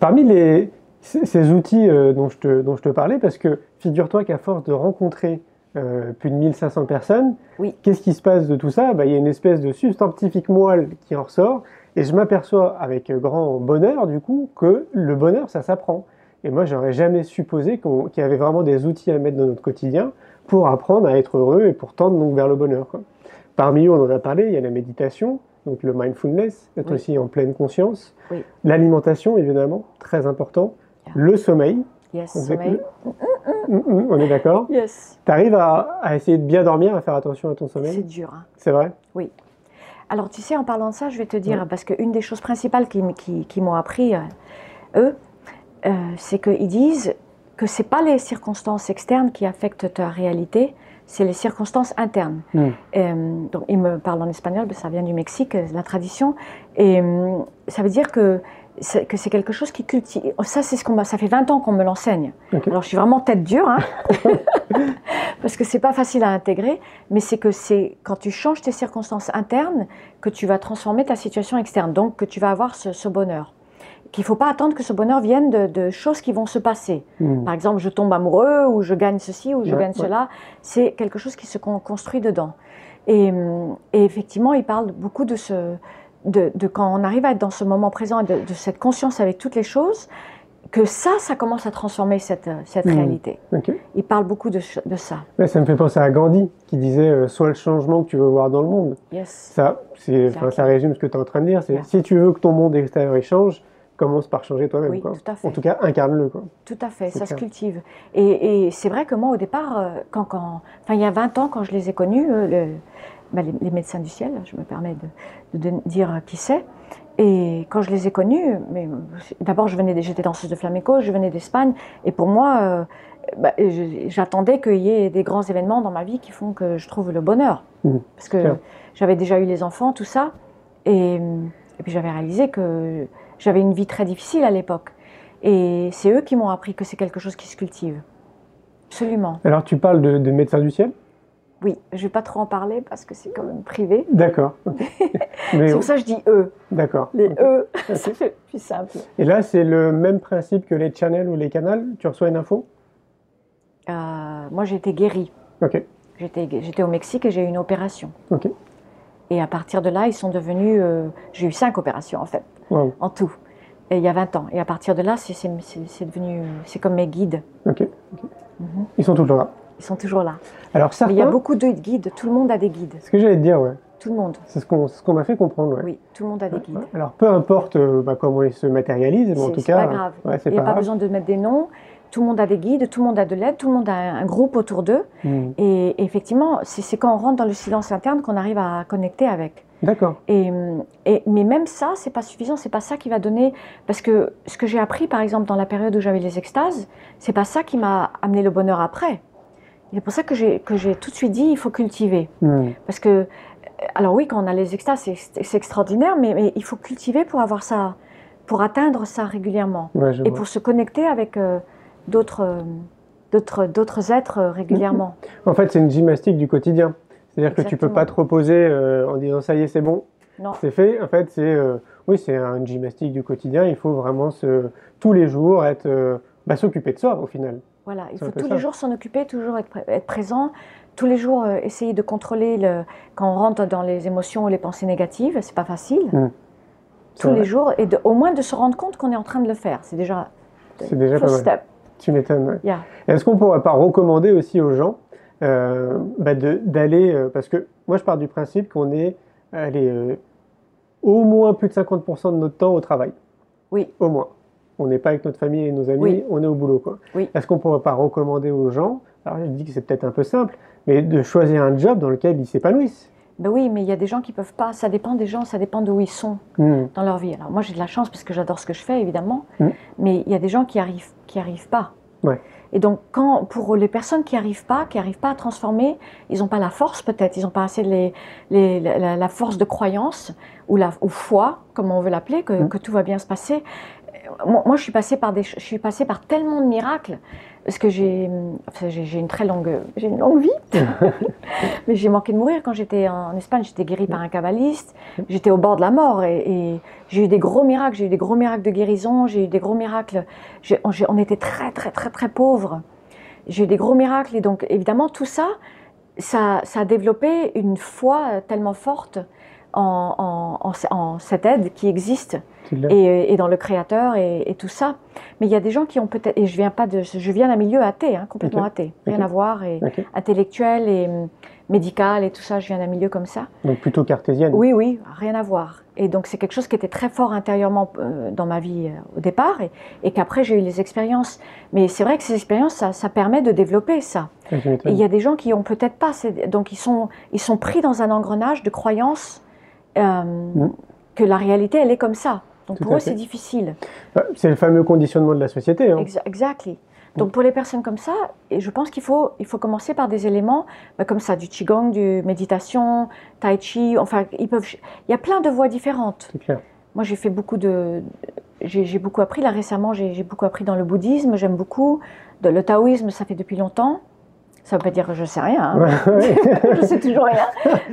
Parmi les, ces outils euh, dont, je te, dont je te parlais, parce que figure-toi qu'à force de rencontrer euh, plus de 1500 personnes, Oui. qu'est-ce qui se passe de tout ça? Bah, Il y a une espèce de substantifique moelle qui en ressort, et je m'aperçois avec grand bonheur, du coup, que le bonheur, ça s'apprend. Et moi, j'aurais jamais supposé qu'il y avait vraiment des outils à mettre dans notre quotidien pour apprendre à être heureux et pour tendre donc vers le bonheur. quoi. Parmi eux, on en a parlé, il y a la méditation, donc le mindfulness, être Oui. aussi en pleine conscience. Oui. L'alimentation, évidemment, très important. Yeah. Le sommeil, Yes, On sommeil. Mm, mm, on est d'accord. Yes. Tu arrives à, à essayer de bien dormir, à faire attention à ton C'est sommeil dur. hein. C'est vrai Alors, tu sais, en parlant de ça, je vais te dire, parce qu'une des choses principales qui, qui- qui m'ont appris, euh, eux, euh, c'est qu'ils disent que ce pas les circonstances externes qui affectent ta réalité, c'est les circonstances internes. Mm. Euh, donc, ils me parlent en espagnol, mais ça vient du Mexique, euh, la tradition. Et euh, ça veut dire que c'est que c'est quelque chose qui cultive. Ça, c'est ce qu'on m'a- ça fait 20 ans qu'on me l'enseigne. Alors, je suis vraiment tête dure, hein, parce que c'est pas facile à intégrer, mais c'est que c'est quand tu changes tes circonstances internes que tu vas transformer ta situation externe, donc que tu vas avoir ce, ce bonheur. Qu'il faut pas attendre que ce bonheur vienne de, de choses qui vont se passer. Mm. Par exemple, je tombe amoureux, ou je gagne ceci, ou je Ouais, gagne ouais. cela. C'est quelque chose qui se con- construit dedans. Et, et effectivement, il parle beaucoup de ce, de, de quand on arrive à être dans ce moment présent, et de, de cette conscience avec toutes les choses, que ça, ça commence à transformer cette, euh, cette Mhm. réalité. Il parle beaucoup de, ça. Ouais, ça me fait penser à Gandhi qui disait euh, Sois le changement que tu veux voir dans le monde. Yes. Ça, ça résume ce que tu es en train de dire. Yeah. si tu veux que ton monde extérieur change, commence par changer toi-même. Oui, tout à fait. En tout cas, incarne-le. Quoi. Tout à fait, ça se cultive. Et, et c'est vrai que moi, au départ, euh, quand, quand, enfin, il y a 20 ans, quand je les ai connus, euh, le- bah, les, les médecins du ciel, je me permets de, dire qui c'est, et quand je les ai connus, mais d'abord, je venais, j'étais danseuse de flamenco, je venais d'Espagne, et pour moi, euh, bah, j'attendais qu'il y ait des grands événements dans ma vie qui font que je trouve le bonheur. Mhm. Parce que j'avais déjà eu les enfants, tout ça, et, et puis j'avais réalisé que j'avais une vie très difficile à l'époque. Et c'est eux qui m'ont appris que c'est quelque chose qui se cultive. Absolument. Alors, tu parles de, de médecin du ciel? Oui, je ne vais pas trop en parler parce que c'est quand même privé. D'accord. C'est pour ça que je dis eux. d'accord. Les eux, ça fait plus simple. Et là, c'est le même principe que les channels ou les canals? Tu reçois une info? Euh, moi, j'ai été guérie. Ok. J'étais j'étais au Mexique et j'ai eu une opération. Ok. Et à partir de là, ils sont devenus. euh, j'ai eu cinq opérations en fait, Wow. en tout. Et il y a 20 ans. Et à partir de là, c'est devenu. C'est comme mes guides. Ok. Mhm. Ils sont toujours là. Ils sont toujours là. Alors Mais il y a beaucoup de guides. Tout le monde a des guides. Ce que j'allais te dire, ouais. Tout le monde. C'est ce qu'on ce m'a fait comprendre, ouais. Oui, tout le monde a des guides. Alors peu importe euh, bah, comment ils se matérialisent, mais en tout c'est cas, pas grave. ouais, c'est Il n'y a pas besoin de mettre des noms. Tout le monde a des guides, tout le monde a de l'aide, tout le monde a un, groupe autour d'eux. Hmm. Et, et effectivement, c'est quand on rentre dans le silence interne qu'on arrive à connecter avec. D'accord. Et, et- mais même ça, c'est pas suffisant. C'est pas ça qui va donner. Parce que ce que j'ai appris, par exemple, dans la période où j'avais les extases, c'est pas ça qui m'a amené le bonheur après. C'est pour ça que j'ai tout de suite dit, il faut cultiver. Hmm. Parce que, alors oui, quand on a les extases, c'est extraordinaire, mais, mais il faut cultiver pour avoir ça, pour atteindre ça régulièrement Ouais, et vois. pour se connecter avec euh, d'autres euh, d'autres d'autres êtres euh, régulièrement. En fait, c'est une gymnastique du quotidien. C'est-à-dire que tu peux pas te reposer euh, en disant ça y est, c'est bon, c'est fait. En fait, c'est euh, oui, c'est une gymnastique du quotidien. Il faut vraiment se, tous les jours être euh, bah, s'occuper de soi au final. Voilà, il faut tous ça. les jours s'en occuper, toujours être, pré- être présent, tous les jours essayer de contrôler le, quand on rentre dans les émotions ou les pensées négatives, c'est pas facile. C'est Tous vrai. les jours et de- au moins de se rendre compte qu'on est en train de le faire, c'est déjà déjà pas first mal. step. Tu m'étonnes. Yeah. Est-ce qu'on pourrait pas recommander aussi aux gens euh, bah, d'aller euh, parce que moi je pars du principe qu'on est allez, euh, au moins plus de 50% de notre temps au travail. Oui. Au moins. On n'est pas avec notre famille et nos amis, Oui. on est au boulot. Quoi. Oui. Est-ce qu'on pourrait pas recommander aux gens, alors je dis que c'est peut-être un peu simple, mais de choisir un job dans lequel ils s'épanouissent? Ben oui, mais il y a des gens qui peuvent pas. Ça dépend des gens, ça dépend de où ils sont Hmm. dans leur vie. Alors moi j'ai de la chance parce que j'adore ce que je fais évidemment, Mm. mais il y a des gens qui arrivent qui arrivent pas. Ouais. Et donc quand pour les personnes qui arrivent pas, qui arrivent pas à transformer, ils n'ont pas la force peut-être, ils n'ont pas assez les, les- la, la force de croyance ou la ou foi, comme on veut l'appeler, que, Mm. que tout va bien se passer. Moi, moi, je suis passée par des, je suis passée par tellement de miracles parce que j'ai, enfin, j'ai j'ai une très longue, j'ai une longue vie. Mais j'ai manqué de mourir quand j'étais en Espagne. J'étais guérie par un kabbaliste. J'étais au bord de la mort et, et j'ai eu des gros miracles. J'ai eu des gros miracles de guérison. J'ai eu des gros miracles. On, était très, très, très, très pauvres. J'ai eu des gros miracles et donc évidemment tout ça, ça, ça a développé une foi tellement forte en, en- en- en cette aide qui existe. Et, et dans le créateur et, et tout ça. Mais il y a des gens qui ont peut-être et je viens pas de je viens d'un milieu athée, hein, complètement athée, rien à voir et intellectuel et hum, médical et tout ça. Je viens d'un milieu comme ça. Donc plutôt cartésienne. Oui, oui, rien à voir. Et donc c'est quelque chose qui était très fort intérieurement euh, dans ma vie euh, au départ et, et qu'après j'ai eu les expériences. Mais c'est vrai que ces expériences, ça, ça permet de développer ça. Et il y a des gens qui ont peut-être pas, donc ils sont, ils sont pris dans un engrenage de croyances euh, que la réalité elle est comme ça. Donc Tout pour eux c'est difficile. Bah, C'est le fameux conditionnement de la société. hein. Exa- exactly. Donc pour les personnes comme ça, et je pense qu'il faut, il faut commencer par des éléments bah, comme ça, du qigong, du méditation, tai chi. Enfin, ils peuvent. Il y a plein de voies différentes. Clair. Moi, j'ai fait beaucoup de. J'ai beaucoup appris là récemment. J'ai beaucoup appris dans le bouddhisme. J'aime beaucoup. De, le taoïsme, ça fait depuis longtemps. Ça veut pas dire que je sais rien. hein. Ouais, ouais. je sais toujours rien.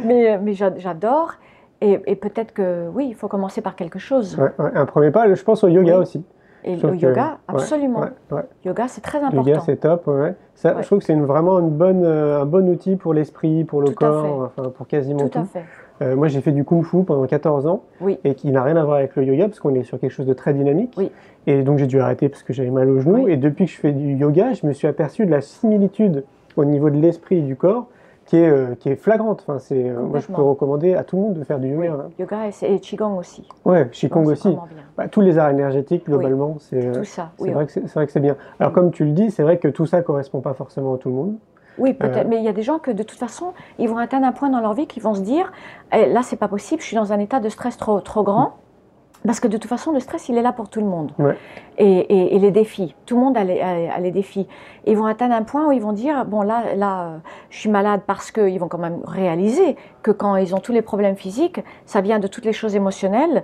Mais, mais j'a- j'adore. Et, et peut-être que oui, il faut commencer par quelque chose. Ouais, ouais. Un premier pas, je pense au yoga Oui. aussi. Et le yoga, absolument. Ouais. Yoga, c'est très important. yoga, c'est top. Ça. Je trouve que c'est vraiment une bonne, euh, un bon outil pour l'esprit, pour le Tout corps, enfin, pour quasiment Tout tout. à fait. Euh, moi, j'ai fait du kung fu pendant 14 ans Oui. et qui n'a rien à voir avec le yoga parce qu'on est sur quelque chose de très dynamique. Oui. Et donc, j'ai dû arrêter parce que j'avais mal au genou. Oui. Et depuis que je fais du yoga, je me suis aperçu de la similitude au niveau de l'esprit et du corps qui est, euh, qui est flagrante. Enfin, c'est, euh, moi, je peux recommander à tout le monde de faire du yoga. hein. Yoga et, et Qigong aussi. Non, Qigong aussi. Bah, tous les arts énergétiques, globalement, c'est, euh, Tout ça, c'est oui. vrai que c'est, c'est vrai que c'est bien. Alors, comme tu le dis, c'est vrai que tout ça correspond pas forcément à tout le monde. Oui, peut-être. Euh, Mais il y a des gens que de toute façon, ils vont atteindre un point dans leur vie qu'ils vont se dire eh, là, c'est pas possible, je suis dans un état de stress trop, trop grand. Parce que de toute façon, le stress, il est là pour tout le monde. Ouais. Et, et- et les défis, tout le monde a les, a- a les défis. Ils vont atteindre un point où ils vont dire bon, là, là euh, je suis malade parce qu'ils vont quand même réaliser que quand ils ont tous les problèmes physiques, ça vient de toutes les choses émotionnelles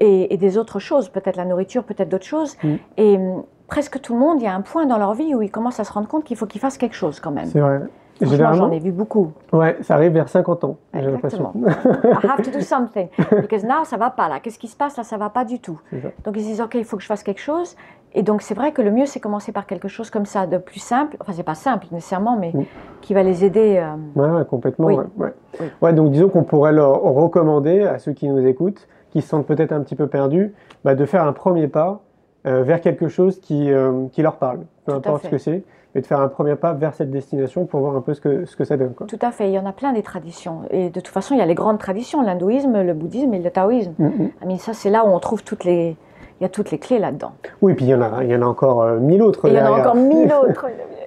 et, et des autres choses, peut-être la nourriture, peut-être d'autres choses. Mm. Et hum, presque tout le monde, il y a un point dans leur vie où ils commencent à se rendre compte qu'il faut qu'ils fassent quelque chose quand même. C'est vrai. Généralement, j'en ai vu beaucoup. ouais, ça arrive vers 50 ans, j'ai l'impression. I have to do something. Because now, ça va pas là. Qu'est-ce qui se passe là? Ça va pas du tout. Donc ils se disent, OK, il faut que je fasse quelque chose. Et donc c'est vrai que le mieux, c'est commencer par quelque chose comme ça, de plus simple. Enfin, c'est pas simple nécessairement, mais Oui. qui va les aider. euh, Ouais, ouais, complètement. Oui. Ouais, ouais. Oui. Ouais, donc disons qu'on pourrait leur recommander à ceux qui nous écoutent qui se sentent peut-être un petit peu perdus, bah, de faire un premier pas euh, vers quelque chose qui, euh, qui leur parle, peu Tout importe ce que c'est, mais de faire un premier pas vers cette destination pour voir un peu ce que, ce que ça donne. Quoi. Tout à fait, il y en a plein des traditions. Et de toute façon, il y a les grandes traditions, l'hindouisme, le bouddhisme et le taoïsme. Mm, mm. Ah, Mais ça, c'est là où on trouve toutes les... Il y a toutes les clés là-dedans. Oui, puis il y en a, il y en a encore euh, mille autres il y en a encore mille autres.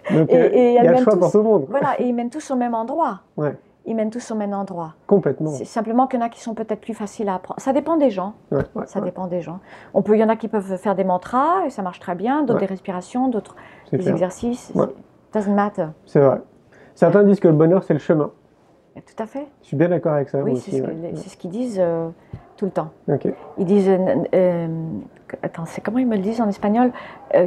Donc, et- et il y a le choix tous- pour tout le monde. voilà, et ils mènent tous au même endroit. Ouais, Ils mènent tous au même endroit. complètement. C'est simplement qu'il y en a qui sont peut-être plus faciles à apprendre. Ça dépend des gens. Ouais, ouais, Ça ouais, dépend des gens. On peut, il y en a qui peuvent faire des mantras et ça marche très bien, d'autres des respirations, d'autres des clair. exercices. Doesn't matter. C'est vrai. Certains disent que le bonheur, c'est le chemin. Tout à fait. Je suis bien d'accord avec ça. Oui, c'est ce qu'ils disent euh, tout le temps. Ok. Ils disent, euh, euh, attends, c'est comment ils me le disent en espagnol?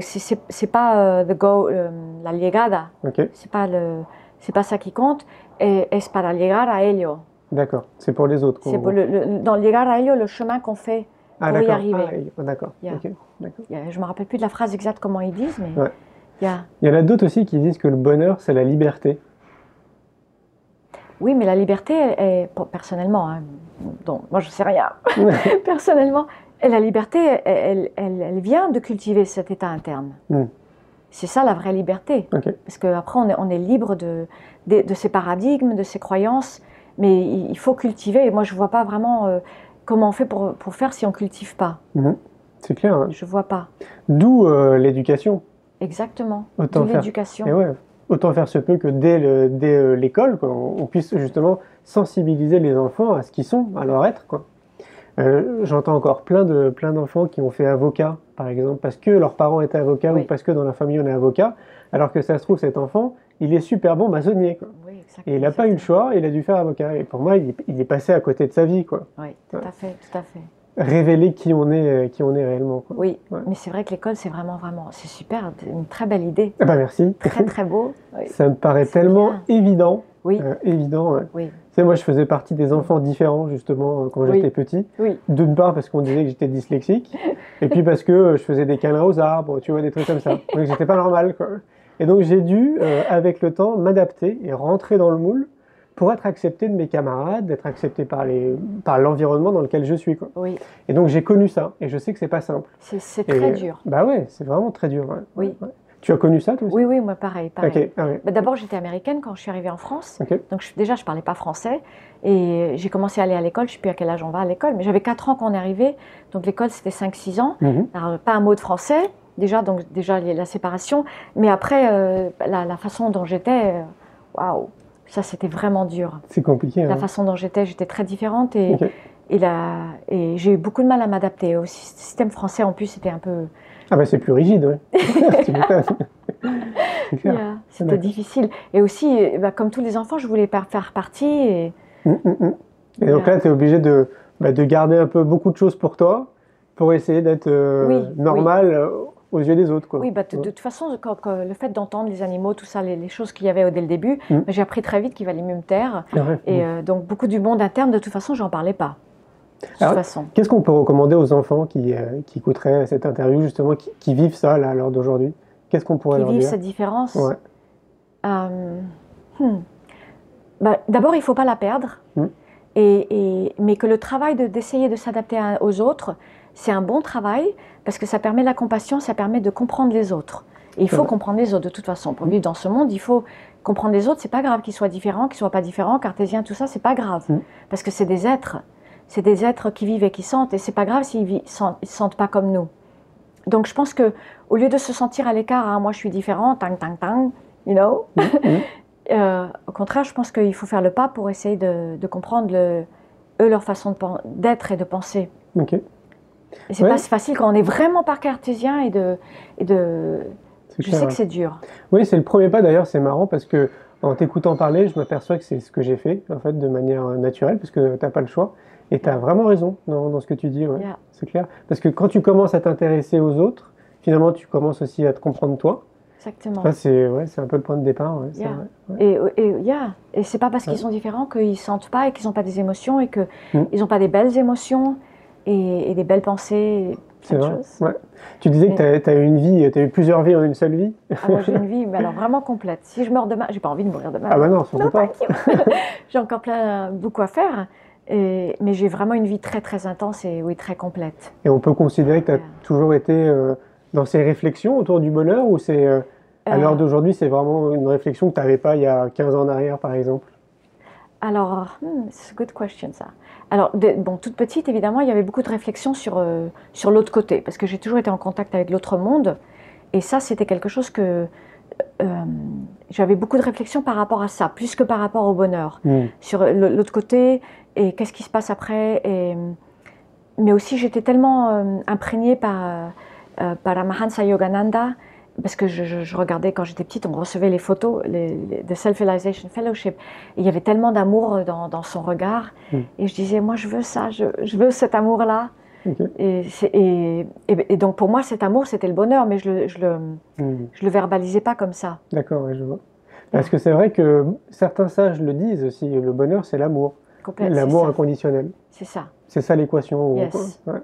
C'est- pas the go, la llegada, Ok, c'est pas le, c'est pas ça qui compte. Et es para llegar a ello. d'accord. C'est pour les autres. C'est pour le, le- dans llegar a ello le chemin qu'on fait. ah, pour y arriver. Ah, d'accord. Yeah. Je me rappelle plus de la phrase exacte comment ils disent, mais Ouais. il y a- Il y en a d'autres aussi qui disent que le bonheur, c'est la liberté. oui, mais la liberté, est, personnellement, hein, donc moi je sais rien. personnellement, la liberté, elle, elle- elle vient de cultiver cet état interne. Mm. C'est ça la vraie liberté. Parce qu'après, on est, on est libre de, de, de ses paradigmes, de ses croyances, mais il, il faut cultiver. Et moi, je ne vois pas vraiment euh, comment on fait pour, pour faire si on ne cultive pas. Mhm. C'est clair. hein. Je ne vois pas. D'où euh, l'éducation. Exactement. Autant D'où l'éducation. Et ouais, autant faire se peut que dès euh, l'école, on, on puisse justement sensibiliser les enfants à ce qu'ils sont, à leur être. Quoi. Euh, J'entends encore plein de plein d'enfants qui ont fait avocat, par exemple, parce que leurs parents étaient avocats Oui. ou parce que dans la famille on est avocat, alors que ça se trouve cet enfant, il est super bon maçonnier. Quoi. Oui, Et il n'a pas eu le choix, il a dû faire avocat. Et pour moi, il, est- il est passé à côté de sa vie, quoi. Oui, tout à fait, tout à fait. Révéler qui on est, euh, qui on est réellement. Quoi. Oui, Ouais. mais c'est vrai que l'école, c'est vraiment, vraiment, c'est super, une très belle idée. Ah bah merci. Très, très beau. Oui, Ça me paraît tellement bien. évident. oui, euh, évident. ouais. oui. Sais, moi, je faisais partie des enfants différents, justement, euh, quand Oui. j'étais petit. oui. D'une part, parce qu'on disait que j'étais dyslexique, et puis parce que euh, je faisais des câlins aux arbres, tu vois, des trucs comme ça. Donc, j'étais pas normal, quoi. Et donc, j'ai dû, euh, avec le temps, m'adapter et rentrer dans le moule pour être accepté de mes camarades, d'être accepté par les, par l'environnement dans lequel je suis, quoi. oui. Et donc, j'ai connu ça, et je sais que c'est pas simple. C'est c'est Et- très dur. Bah ouais, c'est vraiment très dur. ouais. Oui. Ouais. Tu as connu ça, toi aussi Oui, oui, moi, pareil, ah. Bah, D'abord, j'étais américaine quand je suis arrivée en France. Donc, je- déjà, je parlais pas français. Et j'ai commencé à aller à l'école. Je sais plus à quel âge on va à l'école. Mais j'avais 4 ans quand on est arrivé. Donc, l'école, c'était 5-6 ans. Mhm. Alors, pas un mot de français. Déjà, donc, déjà, la séparation. Mais après, euh, la, la façon dont j'étais, euh, waouh, ça, c'était vraiment dur. C'est compliqué. La hein. façon dont j'étais, j'étais très différente. Et, et, j'ai eu beaucoup de mal à m'adapter. Au sy- système français, en plus, c'était un peu. Ah bah c'est plus rigide. Yeah, C'était difficile. Et aussi, euh, bah, comme tous les enfants, je voulais faire partie. Et, mm, mm. Et donc là, tu es obligé de, bah, de garder un peu beaucoup de choses pour toi pour essayer d'être euh, Oui, normal euh, aux yeux des autres. Quoi. Oui, bah, de, de toute façon, quand- quand le fait d'entendre les animaux, tout ça, les, les choses qu'il y avait dès le début, j'ai appris très vite qu'il valait mieux me taire. Ah ouais. Et euh, donc, beaucoup du monde interne, de toute façon, j'en parlais pas. Qu'est-ce qu'on peut recommander aux enfants qui, euh, qui écouteraient cette interview, justement, qui, qui vivent ça là, à l'heure d'aujourd'hui? Qu'est-ce qu'on pourrait Qui leur vivent dire? cette différence? Ouais. Euh, hmm. Bah, D'abord, il ne faut pas la perdre. Mm. Et, et- mais que le travail de- d'essayer de, s'adapter aux autres, c'est un bon travail parce que ça permet la compassion, ça permet de comprendre les autres. Et il faut comprendre les autres de toute façon. Pour vivre dans ce monde, il faut comprendre les autres. C'est pas grave qu'ils soient différents, qu'ils soient pas différents, cartésiens, tout ça, c'est pas grave. Parce que c'est des êtres. C'est des êtres qui vivent et qui sentent. Et c'est pas grave s'ils ne se sentent pas comme nous. Donc je pense que au lieu de se sentir à l'écart, Ah, moi je suis différent, tang, tang, tang, you know, Mm. euh, au contraire, je pense qu'il faut faire le pas pour essayer de, de comprendre le, eux leur façon d'être et de penser. Ok, Et c'est Ouais. pas si facile quand on est vraiment par cartésien et de, et de c'est je clair, sais ouais. que c'est dur. Oui, c'est le premier pas d'ailleurs, c'est marrant parce que en t'écoutant parler, je m'aperçois que c'est ce que j'ai fait, en fait, de manière euh, naturelle, parce que tu n'as pas le choix. Et tu as vraiment raison dans, dans ce que tu dis, ouais, Yeah. c'est clair. Parce que quand tu commences à t'intéresser aux autres, finalement, tu commences aussi à te comprendre toi. Exactement. Ça, c'est ouais, un peu le point de départ. Ouais, c'est Yeah. vrai. Ouais. Et, et, yeah. et c'est pas parce qu'ils sont différents qu'ils sentent pas et qu'ils n'ont pas des émotions et qu'ils Mm. n'ont pas des belles émotions et, et des belles pensées. C'est vrai. Ouais. Tu disais que tu as, eu une vie, tu as eu plusieurs vies en une seule vie. Ah, moi j'ai une vie mais alors vraiment complète. Si je meurs demain, j'ai pas envie de mourir demain. Ah bah non, surtout Non, pas. J'ai encore plein, beaucoup à faire. Et, mais j'ai vraiment une vie très très intense et oui, très complète. Et on peut considérer que tu as toujours été euh, dans ces réflexions autour du bonheur ou c'est euh, à Euh, l'heure d'aujourd'hui, c'est vraiment une réflexion que tu n'avais pas il y a 15 ans en arrière, par exemple? Alors, hmm, c'est une good question ça. Alors, de- bon, toute petite, évidemment, il y avait beaucoup de réflexions sur, euh, sur l'autre côté, parce que j'ai toujours été en contact avec l'autre monde, et ça, c'était quelque chose que euh, j'avais beaucoup de réflexions par rapport à ça, plus que par rapport au bonheur, Hmm. sur l'autre côté, et qu'est-ce qui se passe après, et, mais aussi j'étais tellement euh, imprégnée par, euh, par Ramahansa Yogananda, parce que je, je- je regardais quand j'étais petite, on recevait les photos les, les- de Self-Realization Fellowship. Et il y avait tellement d'amour dans, dans son regard. Mm. Et je disais, moi, je veux ça, je, je veux cet amour-là. Et, c'est- et, et- et donc, pour moi, cet amour, c'était le bonheur, mais je le, je le, Hmm. je le verbalisais pas comme ça. D'accord, ouais, je vois. Parce que c'est vrai que certains sages le disent aussi, le bonheur c'est l'amour, l'amour inconditionnel. C'est ça. C'est ça l'équation. Yes. Ouais.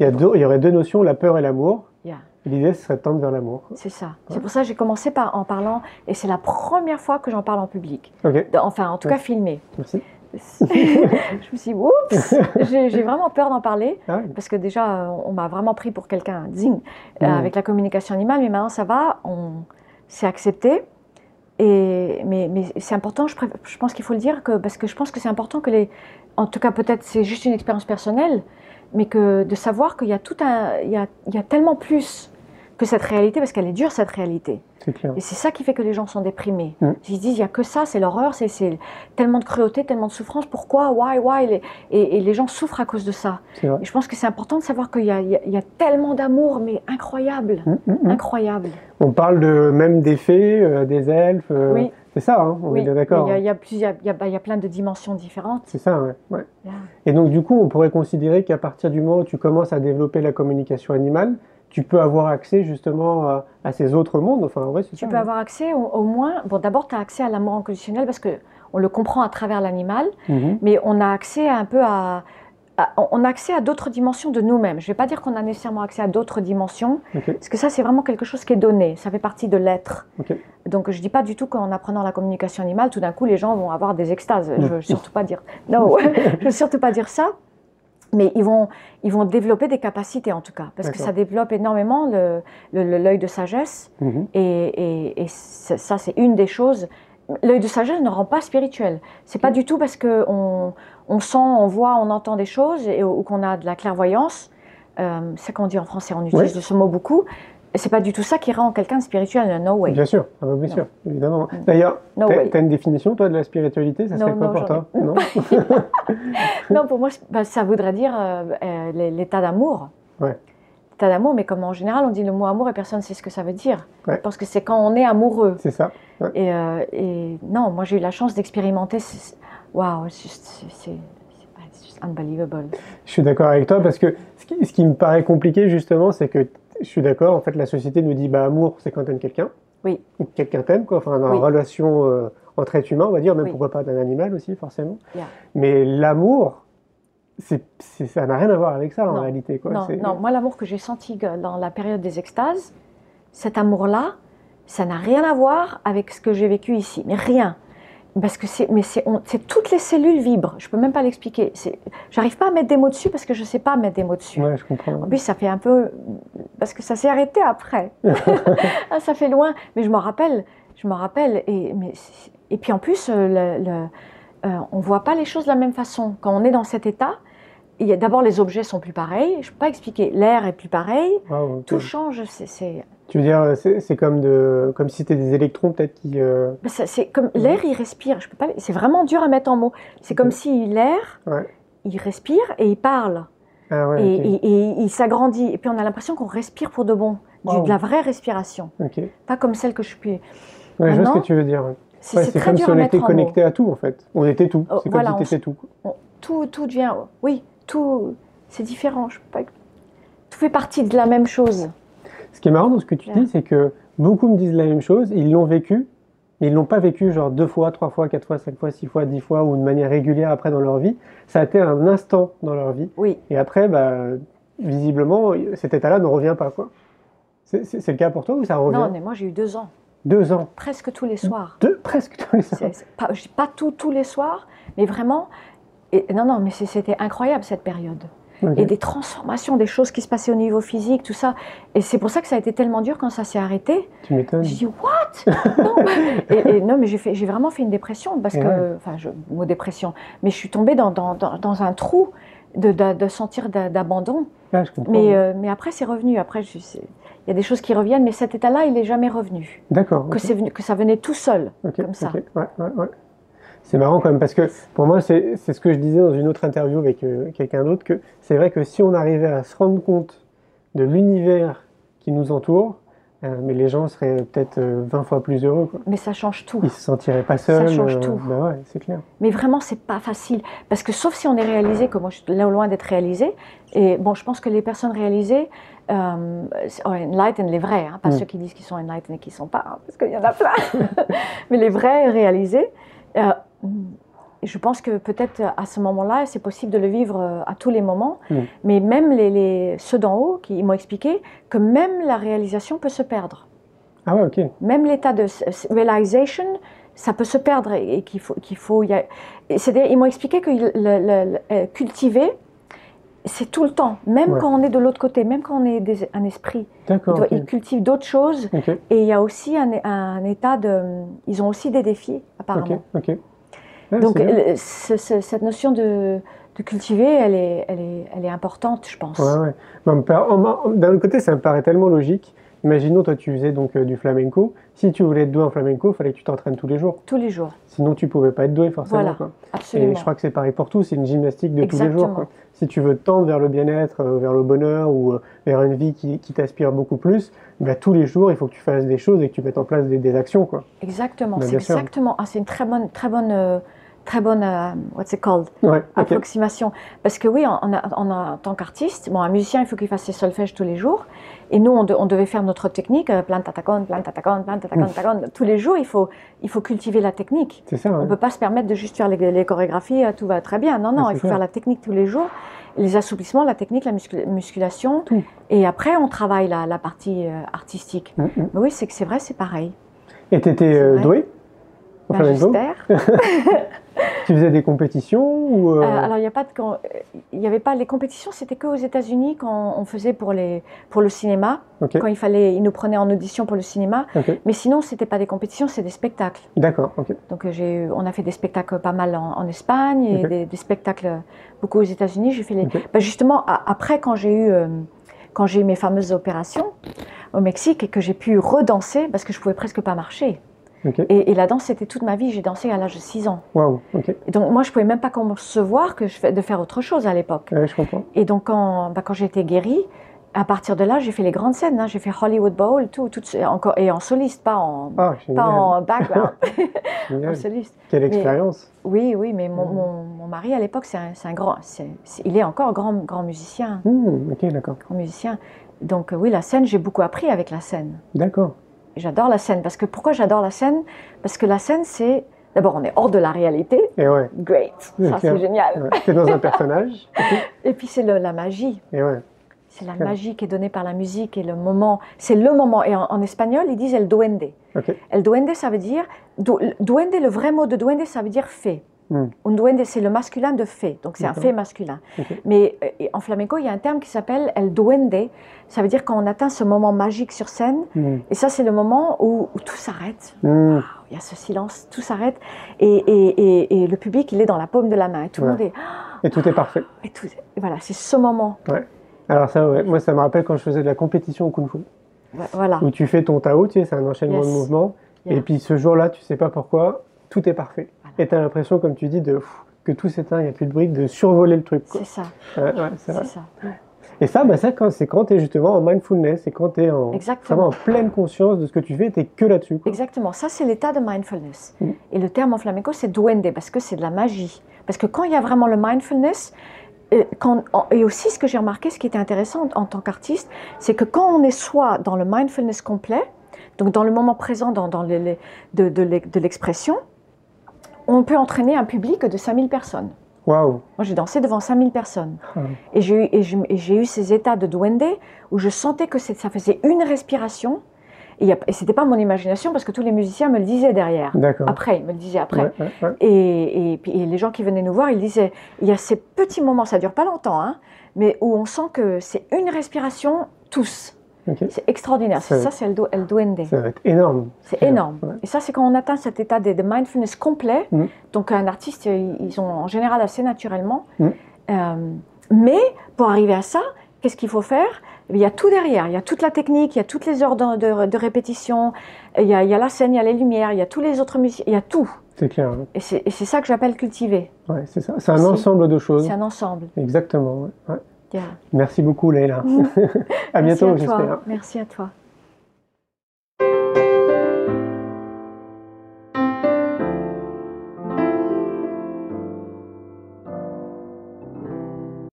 Il, y a deux- il y aurait deux notions, la peur et l'amour. Yeah. L'idée, ce serait de tendre vers l'amour. C'est ça. Ouais. C'est pour ça que j'ai commencé par, en parlant, et c'est la première fois que j'en parle en public. Enfin, en tout Ouais. cas, filmé. merci. je me suis dit, oups, j'ai vraiment peur d'en parler. Ah. Parce que déjà, on m'a vraiment pris pour quelqu'un zing euh, Mm. avec la communication animale, mais maintenant ça va, on c'est accepté. Et, mais mais c'est important, je, je pense qu'il faut le dire, que, parce que je pense que c'est important que les. En tout cas, peut-être c'est juste une expérience personnelle, mais que de savoir qu'il y a tout un. Il y a, il y a tellement plus que cette réalité, parce qu'elle est dure, cette réalité. C'est clair. Et c'est ça qui fait que les gens sont déprimés. Mm. Ils se disent, il n'y a que ça, c'est l'horreur, c'est- tellement de cruauté, tellement de souffrance, pourquoi, why, why? Et, et les gens souffrent à cause de ça. Et je pense que c'est important de savoir qu'il y, a- y y tellement d'amour, mais incroyable, Mm, mm, incroyable. On parle de, même des fées, euh, des elfes. euh, Oui. C'est ça, hein, on Oui, est bien d'accord. Il y a- y, y y plein de dimensions différentes. C'est ça, ouais. ouais. Yeah. Et donc, du coup, on pourrait considérer qu'à partir du moment où tu commences à développer la communication animale, tu peux avoir accès justement à, à ces autres mondes. Enfin, ouais, Tu ça, peux avoir accès au, au moins, bon d'abord tu as accès à l'amour inconditionnel parce que on le comprend à travers l'animal, Mhm. mais on a accès un peu à, à- on a accès à d'autres dimensions de nous-mêmes. Je ne vais pas dire qu'on a nécessairement accès à d'autres dimensions, parce que ça c'est vraiment quelque chose qui est donné, ça fait partie de l'être. Donc je dis pas du tout qu'en apprenant la communication animale, tout d'un coup les gens vont avoir des extases. Je Non. veux surtout pas dire, non, je veux surtout pas dire ça. Mais ils vont, ils vont développer des capacités en tout cas, parce que ça développe énormément le- le- le- l'œil de sagesse. Mhm. Et, et- et ça, c'est une des choses. L'œil de sagesse ne rend pas spirituel. C'est pas du tout parce que on, sent, on voit, on entend des choses et, ou qu'on a de la clairvoyance. Euh, c'est qu'on dit en français, on utilise ce mot beaucoup. Et c'est pas du tout ça qui rend quelqu'un spirituel. No way. Bien sûr, ah bah, bien Non. sûr, évidemment. Mm. D'ailleurs, No way. t'as une définition, toi, de la spiritualité Ça Non, serait quoi non, pour toi Non Non, pour moi, bah, ça voudrait dire euh, euh, l'état d'amour. Ouais. L'état d'amour, mais comme en général, on dit le mot amour et personne ne sait ce que ça veut dire. Ouais. Parce que c'est quand on est amoureux. C'est ça. Et, euh, et non, moi j'ai eu la chance d'expérimenter. Waouh, c'est unbelievable. Je suis d'accord avec toi parce que ce qui, ce qui me paraît compliqué justement, c'est que je suis d'accord. En fait, la société nous dit bah amour, c'est quand t'aimes quelqu'un. Oui. Ou que quelqu'un t'aime, quoi. Enfin, dans Oui. la relation euh, entre êtres humains, on va dire, même Oui. pourquoi pas d'un animal aussi, forcément. Yeah. Mais l'amour, c'est, c'est- ça n'a rien à voir avec ça en réalité, quoi. non, C'est- non, moi l'amour que j'ai senti dans la période des extases, cet amour-là, ça n'a rien à voir avec ce que j'ai vécu ici, mais rien. Parce que c'est, mais c'est, on- c'est toutes les cellules vibrent. Je peux même pas l'expliquer. J'arrive pas à mettre des mots dessus parce que je sais pas mettre des mots dessus. Ouais, je comprends. En plus, ça fait un peu. Parce que ça s'est arrêté après. Ah, ça fait loin. Mais je m'en rappelle. Je m'en rappelle. Et, mais, et puis en plus, euh, le, le- euh, on ne voit pas les choses de la même façon. Quand on est dans cet état, d'abord, les objets sont plus pareils. Je ne peux pas expliquer. L'air est plus pareil. Ok. Tout change. C'est, Tu veux dire, c'est, comme, de, comme si c'était des électrons peut-être qui. euh, c'est comme l'air, il respire. Je peux pas. C'est vraiment dur à mettre en mots. C'est comme si l'air, Ouais. il respire et il parle. Ah ouais, et, ok. et- et il s'agrandit. Et puis on a l'impression qu'on respire pour de bon. Du- de la vraie respiration. Pas comme celle que je puis. Ouais, je vois ce que tu veux dire. C'est Ouais, comme dur si on était connecté à tout en fait. On était tout. Oh, c'est voilà, comme si t'étais tout. On- Tout, tout devient. Oui, tout. C'est différent. Je peux pas- Tout fait partie de la même chose. Ce qui est marrant dans ce que tu dis, c'est que beaucoup me disent la même chose, ils l'ont vécu, mais ils l'ont pas vécu genre deux fois, trois fois, quatre fois, cinq fois, six fois, dix fois ou de manière régulière après dans leur vie. Ça a été un instant dans leur vie. Oui. Et après, bah, visiblement, cet état-là ne revient pas. quoi. C'est c'est- c'est le cas pour toi ou ça revient? Non, mais moi j'ai eu deux ans, Deux ans. presque tous les soirs. Deux, presque tous les. C'est- c'est pas, pas tout, tous les soirs, mais vraiment. Et, non, non, mais c'était incroyable cette période. Et des transformations, des choses qui se passaient au niveau physique, tout ça. Et c'est pour ça que ça a été tellement dur quand ça s'est arrêté. Tu m'étonnes. J'ai dit, what? Non. et, et non, mais j'ai vraiment fait une dépression, parce Et que, ouais. enfin, je, mot dépression, mais je suis tombée dans, dans, dans, dans un trou de, de, de sentir d'a- d'abandon. Ah, je comprends. Mais, euh, mais après, c'est revenu. Après, il y a des choses qui reviennent, mais cet état-là, il n'est jamais revenu. D'accord. Que, venu- ça venait tout seul. Comme ça. Ouais, ouais, ouais. C'est marrant quand même parce que pour moi, c'est ce que je disais dans une autre interview avec euh, quelqu'un d'autre, que c'est vrai que si on arrivait à se rendre compte de l'univers qui nous entoure, euh, mais les gens seraient peut-être euh, 20 fois plus heureux. Quoi. Mais ça change tout. Ils se sentiraient pas seuls. change tout. Bah ouais, c'est clair. Mais vraiment, c'est pas facile. Parce que sauf si on est réalisé, comme moi je suis là loin d'être réalisé, et bon, je pense que les personnes réalisées, euh, sont enlightened, les vrais, hein, pas Mm. ceux qui disent qu'ils sont enlightened et qui ne sont pas, hein, parce qu'il y en a plein, mais les vrais réalisés, euh, je pense que peut-être à ce moment-là, c'est possible de le vivre euh, à tous les moments, Mm. mais même les, les- ceux d'en haut, qui ils m'ont expliqué que même la réalisation peut se perdre Ah ouais, ok. même l'état de realization, ça peut se perdre et, qu'il faut, qu'il faut y a- c'est-à-dire, ils m'ont expliqué que le, le- le- euh, cultiver, c'est tout le temps, même Ouais. quand on est de l'autre côté, même quand on est des- un esprit. Ok. ils cultivent d'autres choses et il y a aussi un, un état de. Ils ont aussi des défis, apparemment. ok. Ah, Donc, c'est bien. le- ce- ce- cette notion de, de cultiver, elle est, elle, est, elle est importante, je pense. Ouais, ouais. D'un autre côté, ça me paraît tellement logique. Imaginons, toi, tu faisais donc euh, du flamenco. Si tu voulais être doué en flamenco, il fallait que tu t'entraînes tous les jours. Tous les jours, Sinon, tu pouvais pas être doué forcément. Voilà. quoi. absolument. Et je crois que c'est pareil pour tout. C'est une gymnastique de tous les jours. Exactement. quoi. Si tu veux tendre vers le bien-être, euh, vers le bonheur ou euh, vers une vie qui, qui t'aspire beaucoup plus, bah, tous les jours, il faut que tu fasses des choses et que tu mettes en place des, des actions. Quoi. Exactement, Bah, c'est exactement. Ah, c'est une très bonne, très bonne, euh, très bonne, euh, what's it called, Ouais, approximation. Parce que oui, on a, on a- en tant qu'artiste, bon, un musicien, il faut qu'il fasse ses solfèges tous les jours. Et nous, on, de- on devait faire notre technique, euh, plein de tatacon, plein de tatacon, tatacon. Tous les jours, il faut, il faut cultiver la technique. C'est ça. On ne peut pas se permettre de juste faire les, les chorégraphies, euh, tout va très bien. Non, non, il faut faire la technique tous les jours, les assouplissements, la technique, la muscul- musculation. Tout. Et après, on travaille la, la partie euh, artistique. Mm, mm. Mais oui, c'est que c'est vrai, c'est pareil. Et tu étais doué? Au Ben, J'espère. Tu faisais des compétitions ou euh, Euh, alors, il n'y a pas de, quand- il y avait pas les compétitions, c'était que aux États-Unis quand on faisait pour les pour le cinéma, quand il fallait, ils nous prenaient en audition pour le cinéma. Mais sinon, c'était pas des compétitions, c'est des spectacles. D'accord. Donc, euh, j'ai, on a fait des spectacles pas mal en, en Espagne et des, des spectacles beaucoup aux États-Unis. J'ai fait les. Ben, justement, a- après quand j'ai eu euh, quand j'ai eu mes fameuses opérations au Mexique et que j'ai pu redanser parce que je pouvais presque pas marcher. Et, et la danse, c'était toute ma vie. J'ai dansé à l'âge de 6 ans. Et donc, moi, je pouvais même pas concevoir que je de faire autre chose à l'époque. Ouais, je comprends. Et donc, quand, bah, quand j'ai été guérie, à partir de là, j'ai fait les grandes scènes. hein. J'ai fait Hollywood Bowl, tout, tout, encore, et en soliste, pas en, Ah, pas en background, en soliste. Quelle expérience. Oui, oui, mais mon, Mhm. mon, mon mari à l'époque, c'est un, grand, il est encore grand, grand musicien, Hmm, ok, d'accord. grand musicien. Donc euh, oui, la scène, j'ai beaucoup appris avec la scène. D'accord. J'adore la scène parce que pourquoi j'adore la scène? Parce que la scène, c'est d'abord on est hors de la réalité, Et ouais. great, ça c'est génial. ouais. T'es dans un personnage. Et puis? C'est la magie. Et ouais. C'est la magie qui est donnée par la musique et le moment. C'est le moment. Et en, en espagnol, ils disent el duende. El duende, ça veut dire. du- duende, le vrai mot de duende, ça veut dire fée. Hmm. Un duende, c'est le masculin de fée. Donc c'est un fée masculin. Mais euh, en flamenco, il y a un terme qui s'appelle el duende. Ça veut dire quand on atteint ce moment magique sur scène. Hmm. Et ça, c'est le moment où, où tout s'arrête. Hmm. Il y a ce silence, tout s'arrête. Et, et- et- et le public, il est dans la paume de la main. Et tout le monde est. Et tout est parfait. Et tout, voilà, c'est ce moment. Alors ça, ouais. Moi, ça me rappelle quand je faisais de la compétition au Kung Fu. Voilà. Où tu fais ton Tao, tu sais, c'est un enchaînement Yes. de mouvements. Yeah. Et puis ce jour-là, tu sais pas pourquoi, tout est parfait. Voilà. Et tu as l'impression, comme tu dis, de pff, que tout s'éteint, il n'y a plus de bruit, de survoler le truc. C'est ça. Ouais, ouais, c'est ça. Et ça, bah, ça c'est quand tu es justement en mindfulness, c'est quand tu es en, en pleine conscience de ce que tu fais, tu es que là-dessus. Exactement, ça c'est l'état de mindfulness. Mm. Et le terme en flamenco c'est duende parce que c'est de la magie. Parce que quand il y a vraiment le mindfulness, et, quand- et aussi ce que j'ai remarqué, ce qui était intéressant en, en tant qu'artiste, c'est que quand on est soit dans le mindfulness complet, donc dans le moment présent, dans, dans les- les- de, de l'e- de l'expression, on peut entraîner un public de 5000 personnes. Waouh. Moi, j'ai dansé devant 5000 personnes. Ah. Et j'ai eu, ces états de duende où je sentais que ça faisait une respiration Et, et c'était pas mon imagination parce que tous les musiciens me le disaient derrière. Après, ils me le disaient après. Ouais, ouais, ouais. Et, et, puis- et les gens qui venaient nous voir, ils disaient, il y a ces petits moments, ça dure pas longtemps, hein, mais où on sent que c'est une respiration tous. C'est extraordinaire. Ça- C'est ça, c'est el duende. Ça va être énorme. C'est énorme. Ouais. Et ça, c'est quand on atteint cet état de, de mindfulness complet. Mm. Donc, un artiste, ils ils ont en général assez naturellement. Mm. Euh, mais pour arriver à ça, qu'est-ce qu'il faut faire? Il y a tout derrière. Il y a toute la technique, il y a toutes les heures de, de- de répétition, il y, a, il y a la scène, il y a les lumières, il y a tous les autres musiciens, il y a tout. C'est clair. hein. Et c'est ça que j'appelle cultiver. Ouais, c'est ça. C'est un ensemble de choses. C'est un ensemble. Exactement. ouais. Merci beaucoup, Leïla. à bientôt, j'espère. Merci à toi.